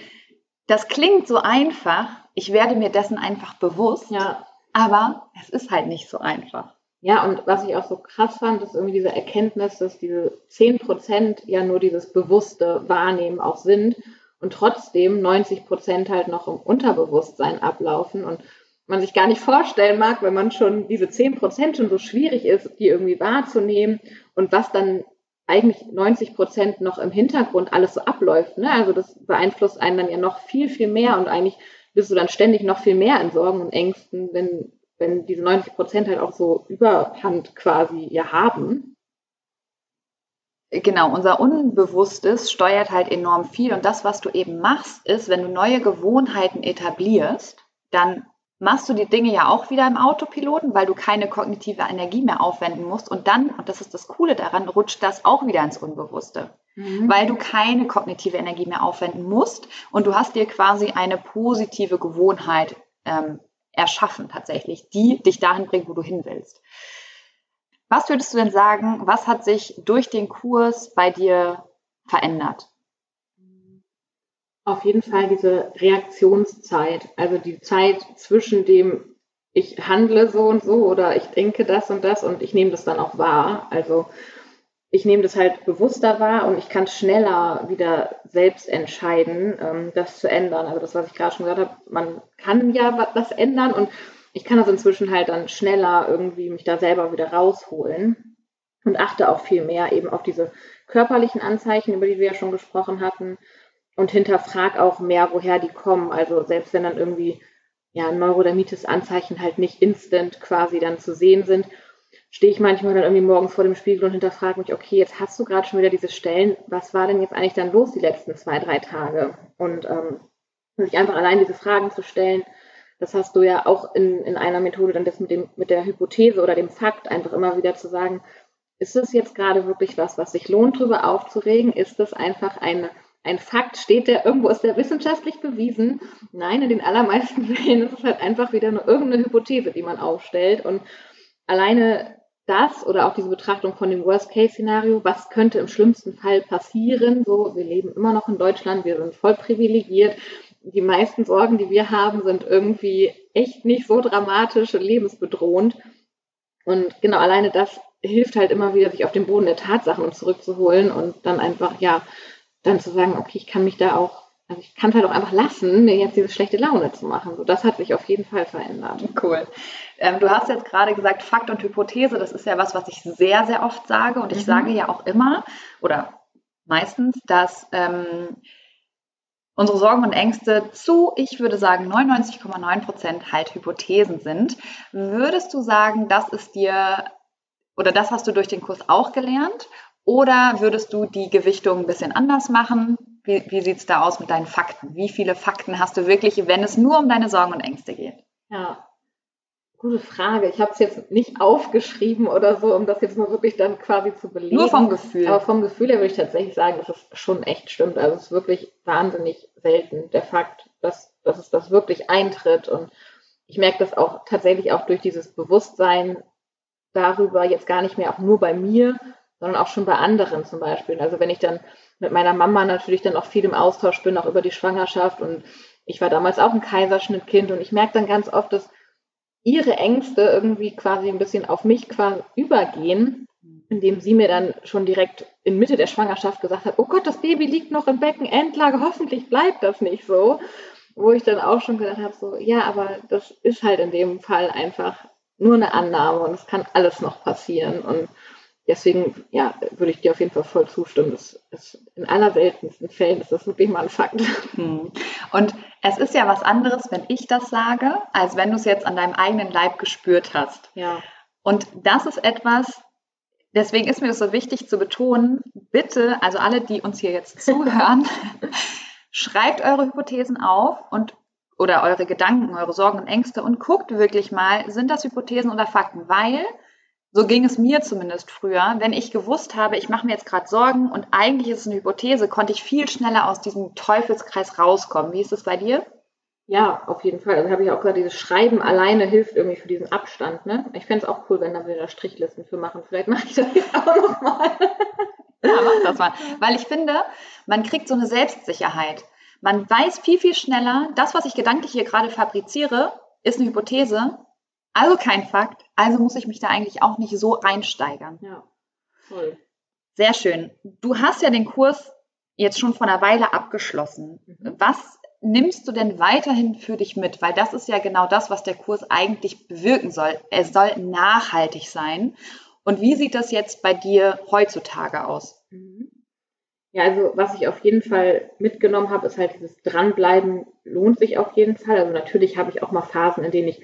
das klingt so einfach, ich werde mir dessen einfach bewusst, ja. aber es ist halt nicht so einfach. Ja, und was ich auch so krass fand, ist irgendwie diese Erkenntnis, dass diese 10% ja nur dieses bewusste Wahrnehmen auch sind und trotzdem 90% halt noch im Unterbewusstsein ablaufen und man sich gar nicht vorstellen mag, wenn man schon diese 10% schon so schwierig ist, die irgendwie wahrzunehmen und was dann eigentlich 90% noch im Hintergrund alles so abläuft. Ne? Also das beeinflusst einen dann ja noch viel, viel mehr und eigentlich bist du dann ständig noch viel mehr in Sorgen und Ängsten, wenn wenn diese 90 Prozent halt auch so Überhand quasi ja haben. Genau, unser Unbewusstes steuert halt enorm viel und das, was du eben machst, ist, wenn du neue Gewohnheiten etablierst, dann machst du die Dinge ja auch wieder im Autopiloten, weil du keine kognitive Energie mehr aufwenden musst und dann, und das ist das Coole daran, rutscht das auch wieder ins Unbewusste, mhm. weil du keine kognitive Energie mehr aufwenden musst und du hast dir quasi eine positive Gewohnheit ähm, erschaffen tatsächlich, die dich dahin bringt, wo du hin willst. Was würdest du denn sagen, was hat sich durch den Kurs bei dir verändert? Auf jeden Fall diese Reaktionszeit, also die Zeit zwischen dem, ich handle so und so oder ich denke das und das und ich nehme das dann auch wahr. Also ich nehme das halt bewusster wahr und ich kann schneller wieder selbst entscheiden, ähm, das zu ändern. Also das, was ich gerade schon gesagt habe, man kann ja was ändern und ich kann das inzwischen halt dann schneller irgendwie mich da selber wieder rausholen und achte auch viel mehr eben auf diese körperlichen Anzeichen, über die wir ja schon gesprochen hatten und hinterfrag auch mehr, woher die kommen. Also selbst wenn dann irgendwie ja Neurodermitis-Anzeichen halt nicht instant quasi dann zu sehen sind, stehe ich manchmal dann irgendwie morgens vor dem Spiegel und hinterfrage mich, okay, jetzt hast du gerade schon wieder diese Stellen, was war denn jetzt eigentlich dann los die letzten zwei, drei Tage? Und ähm, sich einfach allein diese Fragen zu stellen, das hast du ja auch in, in einer Methode dann das mit, dem, mit der Hypothese oder dem Fakt einfach immer wieder zu sagen, ist es jetzt gerade wirklich was, was sich lohnt, darüber aufzuregen? Ist das einfach eine, ein Fakt? Steht der irgendwo, ist der wissenschaftlich bewiesen? Nein, in den allermeisten Fällen ist es halt einfach wieder nur irgendeine Hypothese, die man aufstellt. Und alleine das oder auch diese Betrachtung von dem Worst-Case-Szenario, was könnte im schlimmsten Fall passieren? So, wir leben immer noch in Deutschland, wir sind voll privilegiert. Die meisten Sorgen, die wir haben, sind irgendwie echt nicht so dramatisch und lebensbedrohend. Und genau alleine das hilft halt immer wieder, sich auf den Boden der Tatsachen zurückzuholen und dann einfach, ja, dann zu sagen, okay, ich kann mich da auch also ich kann es halt auch einfach lassen, mir jetzt diese schlechte Laune zu machen. So, das hat sich auf jeden Fall verändert. Cool. Ähm, du hast jetzt gerade gesagt, Fakt und Hypothese, das ist ja was, was ich sehr, sehr oft sage. Und ich mhm. sage ja auch immer oder meistens, dass ähm, unsere Sorgen und Ängste zu, ich würde sagen, 99,9 Prozent halt Hypothesen sind. Würdest du sagen, das ist dir oder das hast du durch den Kurs auch gelernt? Oder würdest du die Gewichtung ein bisschen anders machen? Wie, wie sieht es da aus mit deinen Fakten? Wie viele Fakten hast du wirklich, wenn es nur um deine Sorgen und Ängste geht? Ja, gute Frage. Ich habe es jetzt nicht aufgeschrieben oder so, um das jetzt mal wirklich dann quasi zu belegen. Nur vom Gefühl. Aber vom Gefühl her würde ich tatsächlich sagen, dass es schon echt stimmt. Also es ist wirklich wahnsinnig selten der Fakt, dass, dass es das wirklich eintritt. Und ich merke das auch tatsächlich auch durch dieses Bewusstsein darüber, jetzt gar nicht mehr auch nur bei mir, sondern auch schon bei anderen zum Beispiel. Also wenn ich dann mit meiner Mama natürlich dann auch viel im Austausch bin, auch über die Schwangerschaft und ich war damals auch ein Kaiserschnittkind und ich merke dann ganz oft, dass ihre Ängste irgendwie quasi ein bisschen auf mich quasi übergehen, indem sie mir dann schon direkt in Mitte der Schwangerschaft gesagt hat, oh Gott, das Baby liegt noch im Becken, Endlage, hoffentlich bleibt das nicht so. wo ich dann auch schon gedacht habe, so, ja, aber das ist halt in dem Fall einfach nur eine Annahme und es kann alles noch passieren. Und deswegen, ja, würde ich dir auf jeden Fall voll zustimmen. Das ist in allerseltensten Fällen ist das wirklich mal ein Fakt. Hm. Und es ist ja was anderes, wenn ich das sage, als wenn du es jetzt an deinem eigenen Leib gespürt hast. Ja. Und das ist etwas, deswegen ist mir das so wichtig zu betonen, bitte, also alle, die uns hier jetzt zuhören, schreibt eure Hypothesen auf und oder eure Gedanken, eure Sorgen und Ängste und guckt wirklich mal, sind das Hypothesen oder Fakten? Weil so ging es mir zumindest früher. Wenn ich gewusst habe, ich mache mir jetzt gerade Sorgen und eigentlich ist es eine Hypothese, konnte ich viel schneller aus diesem Teufelskreis rauskommen. Wie ist es bei dir? Ja, auf jeden Fall. Also habe ich auch gesagt, dieses Schreiben alleine hilft irgendwie für diesen Abstand. Ne? Ich fände es auch cool, wenn da wieder Strichlisten für machen. Vielleicht mache ich das jetzt auch nochmal. Ja, mach das mal. Weil ich finde, man kriegt so eine Selbstsicherheit. Man weiß viel, viel schneller, das, was ich gedanklich hier gerade fabriziere, ist eine Hypothese also kein Fakt. Also muss ich mich da eigentlich auch nicht so reinsteigern. Ja, toll. Sehr schön. Du hast ja den Kurs jetzt schon vor einer Weile abgeschlossen. Mhm. Was nimmst du denn weiterhin für dich mit? Weil das ist ja genau das, was der Kurs eigentlich bewirken soll. Er soll nachhaltig sein. Und wie sieht das jetzt bei dir heutzutage aus? Mhm. Ja, also was ich auf jeden Fall mitgenommen habe, ist halt dieses Dranbleiben lohnt sich auf jeden Fall. Also natürlich habe ich auch mal Phasen, in denen ich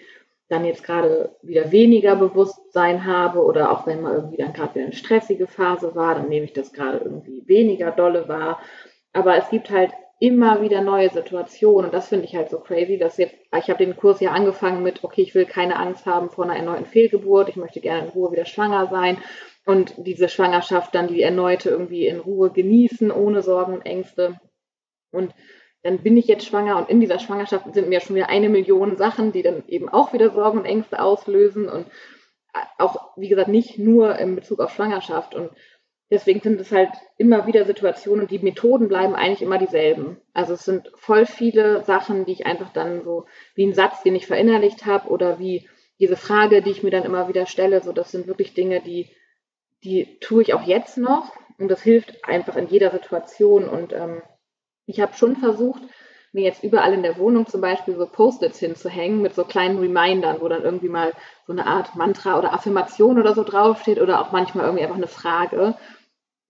dann jetzt gerade wieder weniger Bewusstsein habe oder auch wenn mal irgendwie dann gerade wieder eine stressige Phase war, dann nehme ich das gerade irgendwie weniger dolle wahr. Aber es gibt halt immer wieder neue Situationen und das finde ich halt so crazy, dass jetzt, ich habe den Kurs ja angefangen mit, okay, ich will keine Angst haben vor einer erneuten Fehlgeburt, ich möchte gerne in Ruhe wieder schwanger sein und diese Schwangerschaft dann die erneute irgendwie in Ruhe genießen, ohne Sorgen und Ängste. Und dann bin ich jetzt schwanger und in dieser Schwangerschaft sind mir schon wieder eine Million Sachen, die dann eben auch wieder Sorgen und Ängste auslösen und auch, wie gesagt, nicht nur in Bezug auf Schwangerschaft. Und deswegen sind es halt immer wieder Situationen und die Methoden bleiben eigentlich immer dieselben. Also es sind voll viele Sachen, die ich einfach dann so wie ein Satz, den ich verinnerlicht habe oder wie diese Frage, die ich mir dann immer wieder stelle. So, das sind wirklich Dinge, die, die tue ich auch jetzt noch und das hilft einfach in jeder Situation und ähm, ich habe schon versucht, mir jetzt überall in der Wohnung zum Beispiel so Post-its hinzuhängen mit so kleinen Remindern, wo dann irgendwie mal so eine Art Mantra oder Affirmation oder so draufsteht oder auch manchmal irgendwie einfach eine Frage.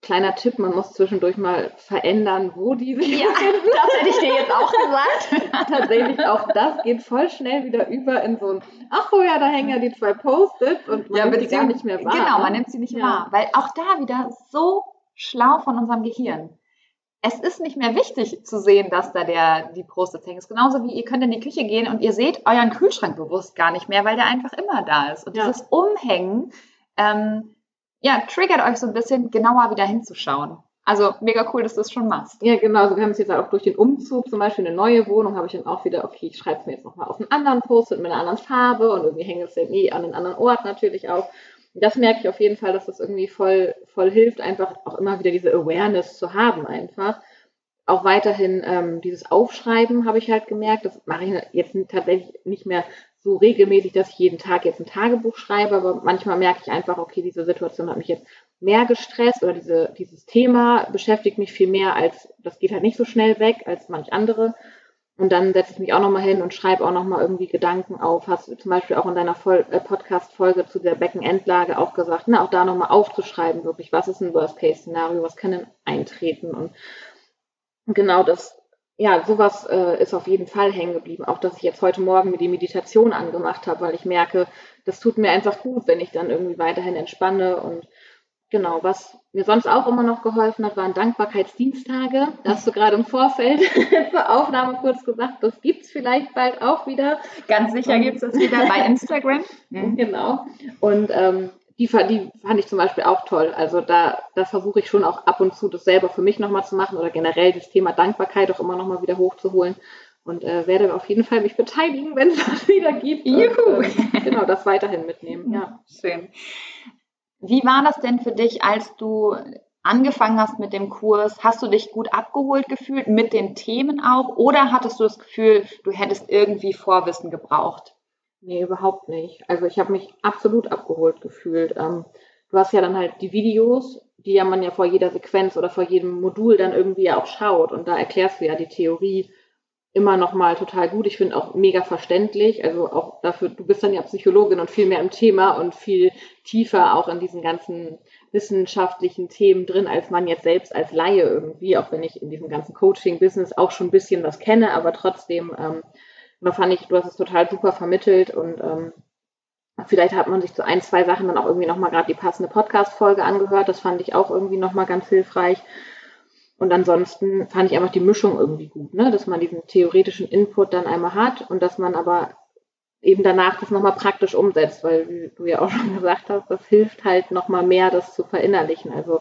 Kleiner Tipp, man muss zwischendurch mal verändern, wo die sich Ja, das hätte ich dir jetzt auch gesagt. Tatsächlich, auch das geht voll schnell wieder über in so ein, ach oh ja, da hängen ja die zwei Post-its und man ja, nimmt sie gar nicht mehr wahr. Genau, man nimmt sie nicht ja. wahr. Weil auch da wieder so schlau von unserem Gehirn es ist nicht mehr wichtig zu sehen, dass da der, die Post-its hängen. Es ist genauso wie ihr könnt in die Küche gehen und ihr seht euren Kühlschrank bewusst gar nicht mehr, weil der einfach immer da ist. Und ja. dieses Umhängen, ähm, ja, triggert euch so ein bisschen genauer wieder hinzuschauen. Also mega cool, dass du es schon machst. Ja, genau. Also wir haben es jetzt auch durch den Umzug, zum Beispiel eine neue Wohnung, habe ich dann auch wieder, okay, ich schreibe es mir jetzt nochmal auf einen anderen Post-it mit einer anderen Farbe und irgendwie hänge es dann eh an einen anderen Ort natürlich auch das merke ich auf jeden Fall, dass das irgendwie voll, voll hilft, einfach auch immer wieder diese Awareness zu haben einfach. Auch weiterhin ähm, dieses Aufschreiben habe ich halt gemerkt. Das mache ich jetzt tatsächlich nicht mehr so regelmäßig, dass ich jeden Tag jetzt ein Tagebuch schreibe, aber manchmal merke ich einfach, okay, diese Situation hat mich jetzt mehr gestresst oder diese, dieses Thema beschäftigt mich viel mehr als, das geht halt nicht so schnell weg als manch andere. Und dann setze ich mich auch nochmal hin und schreibe auch nochmal irgendwie Gedanken auf. Hast du zum Beispiel auch in deiner äh, Podcast-Folge zu der Beckenendlage auch gesagt, ne, auch da nochmal aufzuschreiben, wirklich, was ist ein Worst-Case-Szenario, was kann denn eintreten? Und genau das, ja, sowas äh, ist auf jeden Fall hängen geblieben. Auch, dass ich jetzt heute Morgen mir die Meditation angemacht habe, weil ich merke, das tut mir einfach gut, wenn ich dann irgendwie weiterhin entspanne und Genau, was mir sonst auch immer noch geholfen hat, waren Dankbarkeitsdienstage. Da hast du gerade im Vorfeld zur Aufnahme kurz gesagt, das gibt es vielleicht bald auch wieder. Ganz sicher gibt es das wieder bei Instagram. Genau. Und ähm, die, die fand ich zum Beispiel auch toll. Also da, da versuche ich schon auch ab und zu das selber für mich nochmal zu machen oder generell das Thema Dankbarkeit auch immer nochmal wieder hochzuholen. Und äh, werde auf jeden Fall mich beteiligen, wenn es das wieder gibt. Juhu. Und, äh, genau, das weiterhin mitnehmen. Ja. Schön. Wie war das denn für dich, als du angefangen hast mit dem Kurs? Hast du dich gut abgeholt gefühlt mit den Themen auch oder hattest du das Gefühl, du hättest irgendwie Vorwissen gebraucht? Nee, überhaupt nicht. Also ich habe mich absolut abgeholt gefühlt. Ähm, du hast ja dann halt die Videos, die ja man ja vor jeder Sequenz oder vor jedem Modul dann irgendwie auch schaut und da erklärst du ja die Theorie immer noch mal total gut. Ich finde auch mega verständlich. Also auch dafür, du bist dann ja Psychologin und viel mehr im Thema und viel tiefer auch in diesen ganzen wissenschaftlichen Themen drin, als man jetzt selbst als Laie irgendwie, auch wenn ich in diesem ganzen Coaching-Business auch schon ein bisschen was kenne, aber trotzdem, ähm, da fand ich, du hast es total super vermittelt und ähm, vielleicht hat man sich zu ein, zwei Sachen dann auch irgendwie nochmal gerade die passende Podcast-Folge angehört. Das fand ich auch irgendwie nochmal ganz hilfreich. Und ansonsten fand ich einfach die Mischung irgendwie gut, ne? dass man diesen theoretischen Input dann einmal hat und dass man aber eben danach das nochmal praktisch umsetzt, weil wie du ja auch schon gesagt hast, das hilft halt nochmal mehr, das zu verinnerlichen. Also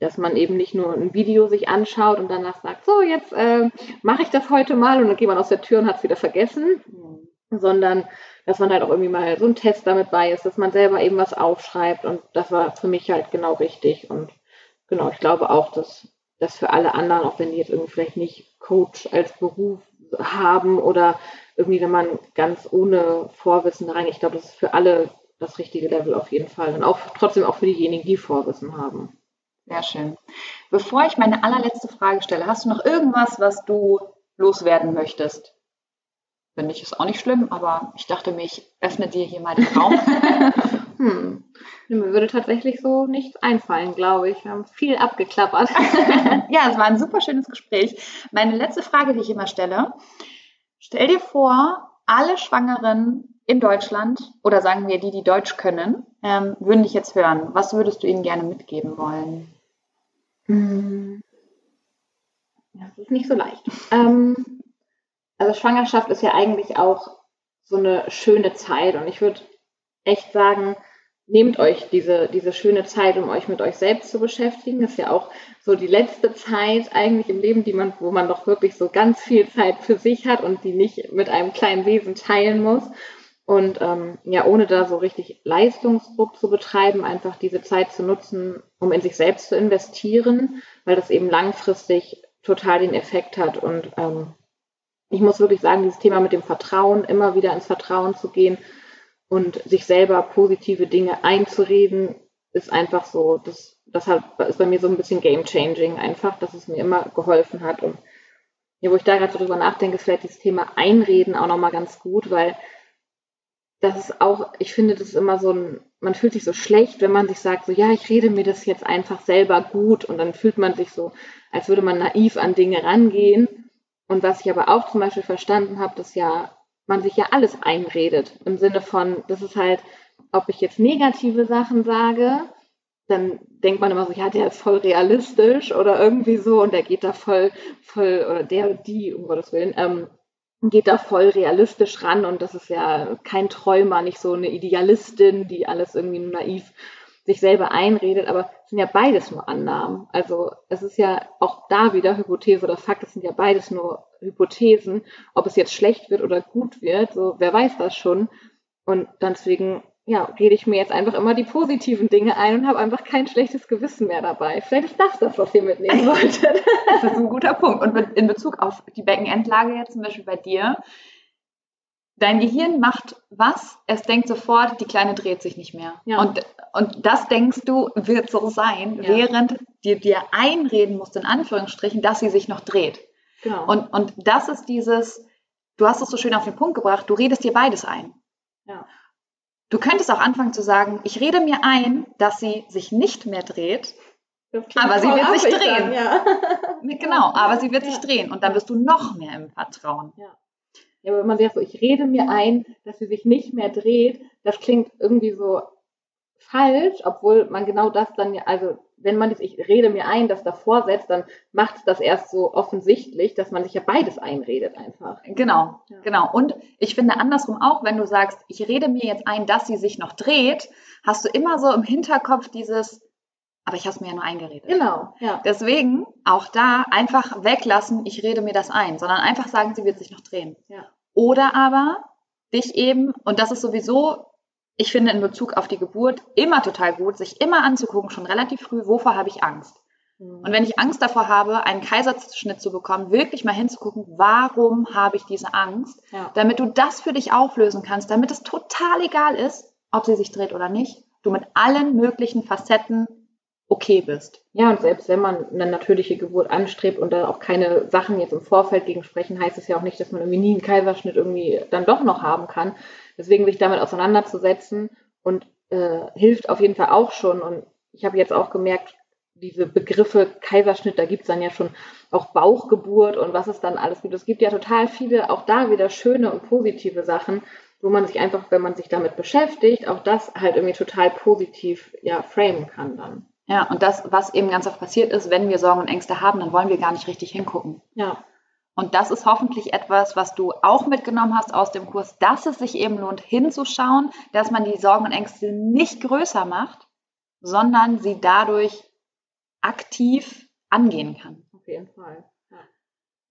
dass man eben nicht nur ein Video sich anschaut und danach sagt, so jetzt äh, mache ich das heute mal und dann geht man aus der Tür und hat es wieder vergessen, mhm. sondern dass man halt auch irgendwie mal so ein Test damit bei ist, dass man selber eben was aufschreibt und das war für mich halt genau richtig und genau, ich glaube auch, dass das für alle anderen, auch wenn die jetzt irgendwie vielleicht nicht Coach als Beruf haben oder irgendwie, wenn man ganz ohne Vorwissen rein, ich glaube, das ist für alle das richtige Level auf jeden Fall und auch trotzdem auch für diejenigen, die Vorwissen haben. Sehr schön. Bevor ich meine allerletzte Frage stelle, hast du noch irgendwas, was du loswerden möchtest? Finde ich ist auch nicht schlimm, aber ich dachte mir, ich öffne dir hier mal den Raum. hm. Mir würde tatsächlich so nichts einfallen, glaube ich. Wir haben viel abgeklappert. ja, es war ein super schönes Gespräch. Meine letzte Frage, die ich immer stelle. Stell dir vor, alle Schwangeren in Deutschland oder sagen wir die, die Deutsch können, ähm, würden dich jetzt hören. Was würdest du ihnen gerne mitgeben wollen? Hm. Das ist nicht so leicht. Ähm, also Schwangerschaft ist ja eigentlich auch so eine schöne Zeit und ich würde echt sagen, nehmt euch diese, diese schöne Zeit, um euch mit euch selbst zu beschäftigen. Das ist ja auch so die letzte Zeit eigentlich im Leben, die man, wo man doch wirklich so ganz viel Zeit für sich hat und die nicht mit einem kleinen Wesen teilen muss. Und ähm, ja, ohne da so richtig Leistungsdruck zu betreiben, einfach diese Zeit zu nutzen, um in sich selbst zu investieren, weil das eben langfristig total den Effekt hat. Und ähm, ich muss wirklich sagen, dieses Thema mit dem Vertrauen, immer wieder ins Vertrauen zu gehen, und sich selber positive Dinge einzureden, ist einfach so, das, das hat, ist bei mir so ein bisschen game changing einfach, dass es mir immer geholfen hat. Und ja, wo ich da gerade so drüber nachdenke, ist vielleicht dieses Thema Einreden auch nochmal ganz gut, weil das ist auch, ich finde, das ist immer so ein, man fühlt sich so schlecht, wenn man sich sagt, so, ja, ich rede mir das jetzt einfach selber gut und dann fühlt man sich so, als würde man naiv an Dinge rangehen. Und was ich aber auch zum Beispiel verstanden habe, dass ja man sich ja alles einredet. Im Sinne von, das ist halt, ob ich jetzt negative Sachen sage, dann denkt man immer so, ja, der ist voll realistisch oder irgendwie so und der geht da voll, voll, oder der, die, um Gottes Willen, ähm, geht da voll realistisch ran und das ist ja kein Träumer, nicht so eine Idealistin, die alles irgendwie naiv sich selber einredet, aber es sind ja beides nur Annahmen. Also es ist ja auch da wieder Hypothese oder Fakt, es sind ja beides nur Hypothesen, ob es jetzt schlecht wird oder gut wird, so wer weiß das schon. Und deswegen ja, rede ich mir jetzt einfach immer die positiven Dinge ein und habe einfach kein schlechtes Gewissen mehr dabei. Vielleicht ist das das, was ihr mitnehmen solltet. das ist ein guter Punkt. Und in Bezug auf die Beckenendlage jetzt zum Beispiel bei dir, dein Gehirn macht was? Es denkt sofort, die Kleine dreht sich nicht mehr. Ja. Und, und das denkst du, wird so sein, ja. während dir dir einreden musst, in Anführungsstrichen, dass sie sich noch dreht. Genau. Und, und das ist dieses, du hast es so schön auf den Punkt gebracht, du redest dir beides ein. Ja. Du könntest auch anfangen zu sagen, ich rede mir ein, dass sie sich nicht mehr dreht, aber sie wird sich drehen. Dann, ja. Genau, aber sie wird sich drehen und dann wirst du noch mehr im Vertrauen. Ja. Ja, aber wenn man sagt so, ich rede mir ein, dass sie sich nicht mehr dreht, das klingt irgendwie so falsch, obwohl man genau das dann ja, also wenn man das, ich rede mir ein, das davor setzt, dann macht es das erst so offensichtlich, dass man sich ja beides einredet einfach. Genau, ja. genau. Und ich finde andersrum auch, wenn du sagst, ich rede mir jetzt ein, dass sie sich noch dreht, hast du immer so im Hinterkopf dieses, aber ich habe es mir ja nur eingeredet. Genau, ja. Deswegen auch da einfach weglassen, ich rede mir das ein, sondern einfach sagen, sie wird sich noch drehen. Ja. Oder aber dich eben, und das ist sowieso, ich finde in Bezug auf die Geburt immer total gut, sich immer anzugucken, schon relativ früh, wovor habe ich Angst? Mhm. Und wenn ich Angst davor habe, einen Kaiserschnitt zu bekommen, wirklich mal hinzugucken, warum habe ich diese Angst, ja. damit du das für dich auflösen kannst, damit es total egal ist, ob sie sich dreht oder nicht, du mit allen möglichen Facetten okay bist. Ja, und selbst wenn man eine natürliche Geburt anstrebt und da auch keine Sachen jetzt im Vorfeld gegen sprechen, heißt es ja auch nicht, dass man irgendwie nie einen Kaiserschnitt irgendwie dann doch noch haben kann. Deswegen sich damit auseinanderzusetzen und äh, hilft auf jeden Fall auch schon. Und ich habe jetzt auch gemerkt, diese Begriffe Kaiserschnitt, da gibt's dann ja schon auch Bauchgeburt und was es dann alles gibt. Es gibt ja total viele, auch da wieder schöne und positive Sachen, wo man sich einfach, wenn man sich damit beschäftigt, auch das halt irgendwie total positiv ja framen kann dann. Ja, und das, was eben ganz oft passiert ist, wenn wir Sorgen und Ängste haben, dann wollen wir gar nicht richtig hingucken. Ja. Und das ist hoffentlich etwas, was du auch mitgenommen hast aus dem Kurs, dass es sich eben lohnt, hinzuschauen, dass man die Sorgen und Ängste nicht größer macht, sondern sie dadurch aktiv angehen kann. Auf jeden Fall.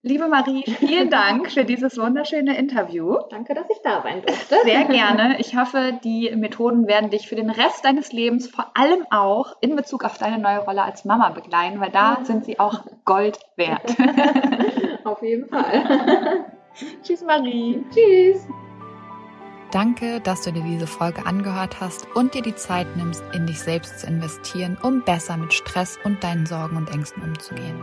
Liebe Marie, vielen Dank für dieses wunderschöne Interview. Danke, dass ich da sein durfte. Sehr gerne. Ich hoffe, die Methoden werden dich für den Rest deines Lebens vor allem auch in Bezug auf deine neue Rolle als Mama begleiten, weil da sind sie auch Gold wert. Auf jeden Fall. Tschüss, Marie. Tschüss. Danke, dass du dir diese Folge angehört hast und dir die Zeit nimmst, in dich selbst zu investieren, um besser mit Stress und deinen Sorgen und Ängsten umzugehen.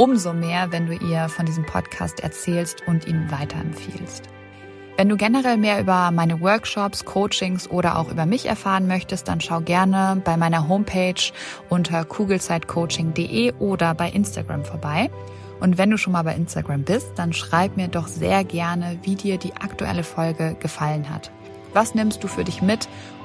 umso mehr, wenn du ihr von diesem Podcast erzählst und ihn weiterempfiehlst. Wenn du generell mehr über meine Workshops, Coachings oder auch über mich erfahren möchtest, dann schau gerne bei meiner Homepage unter kugelzeitcoaching.de oder bei Instagram vorbei. Und wenn du schon mal bei Instagram bist, dann schreib mir doch sehr gerne, wie dir die aktuelle Folge gefallen hat. Was nimmst du für dich mit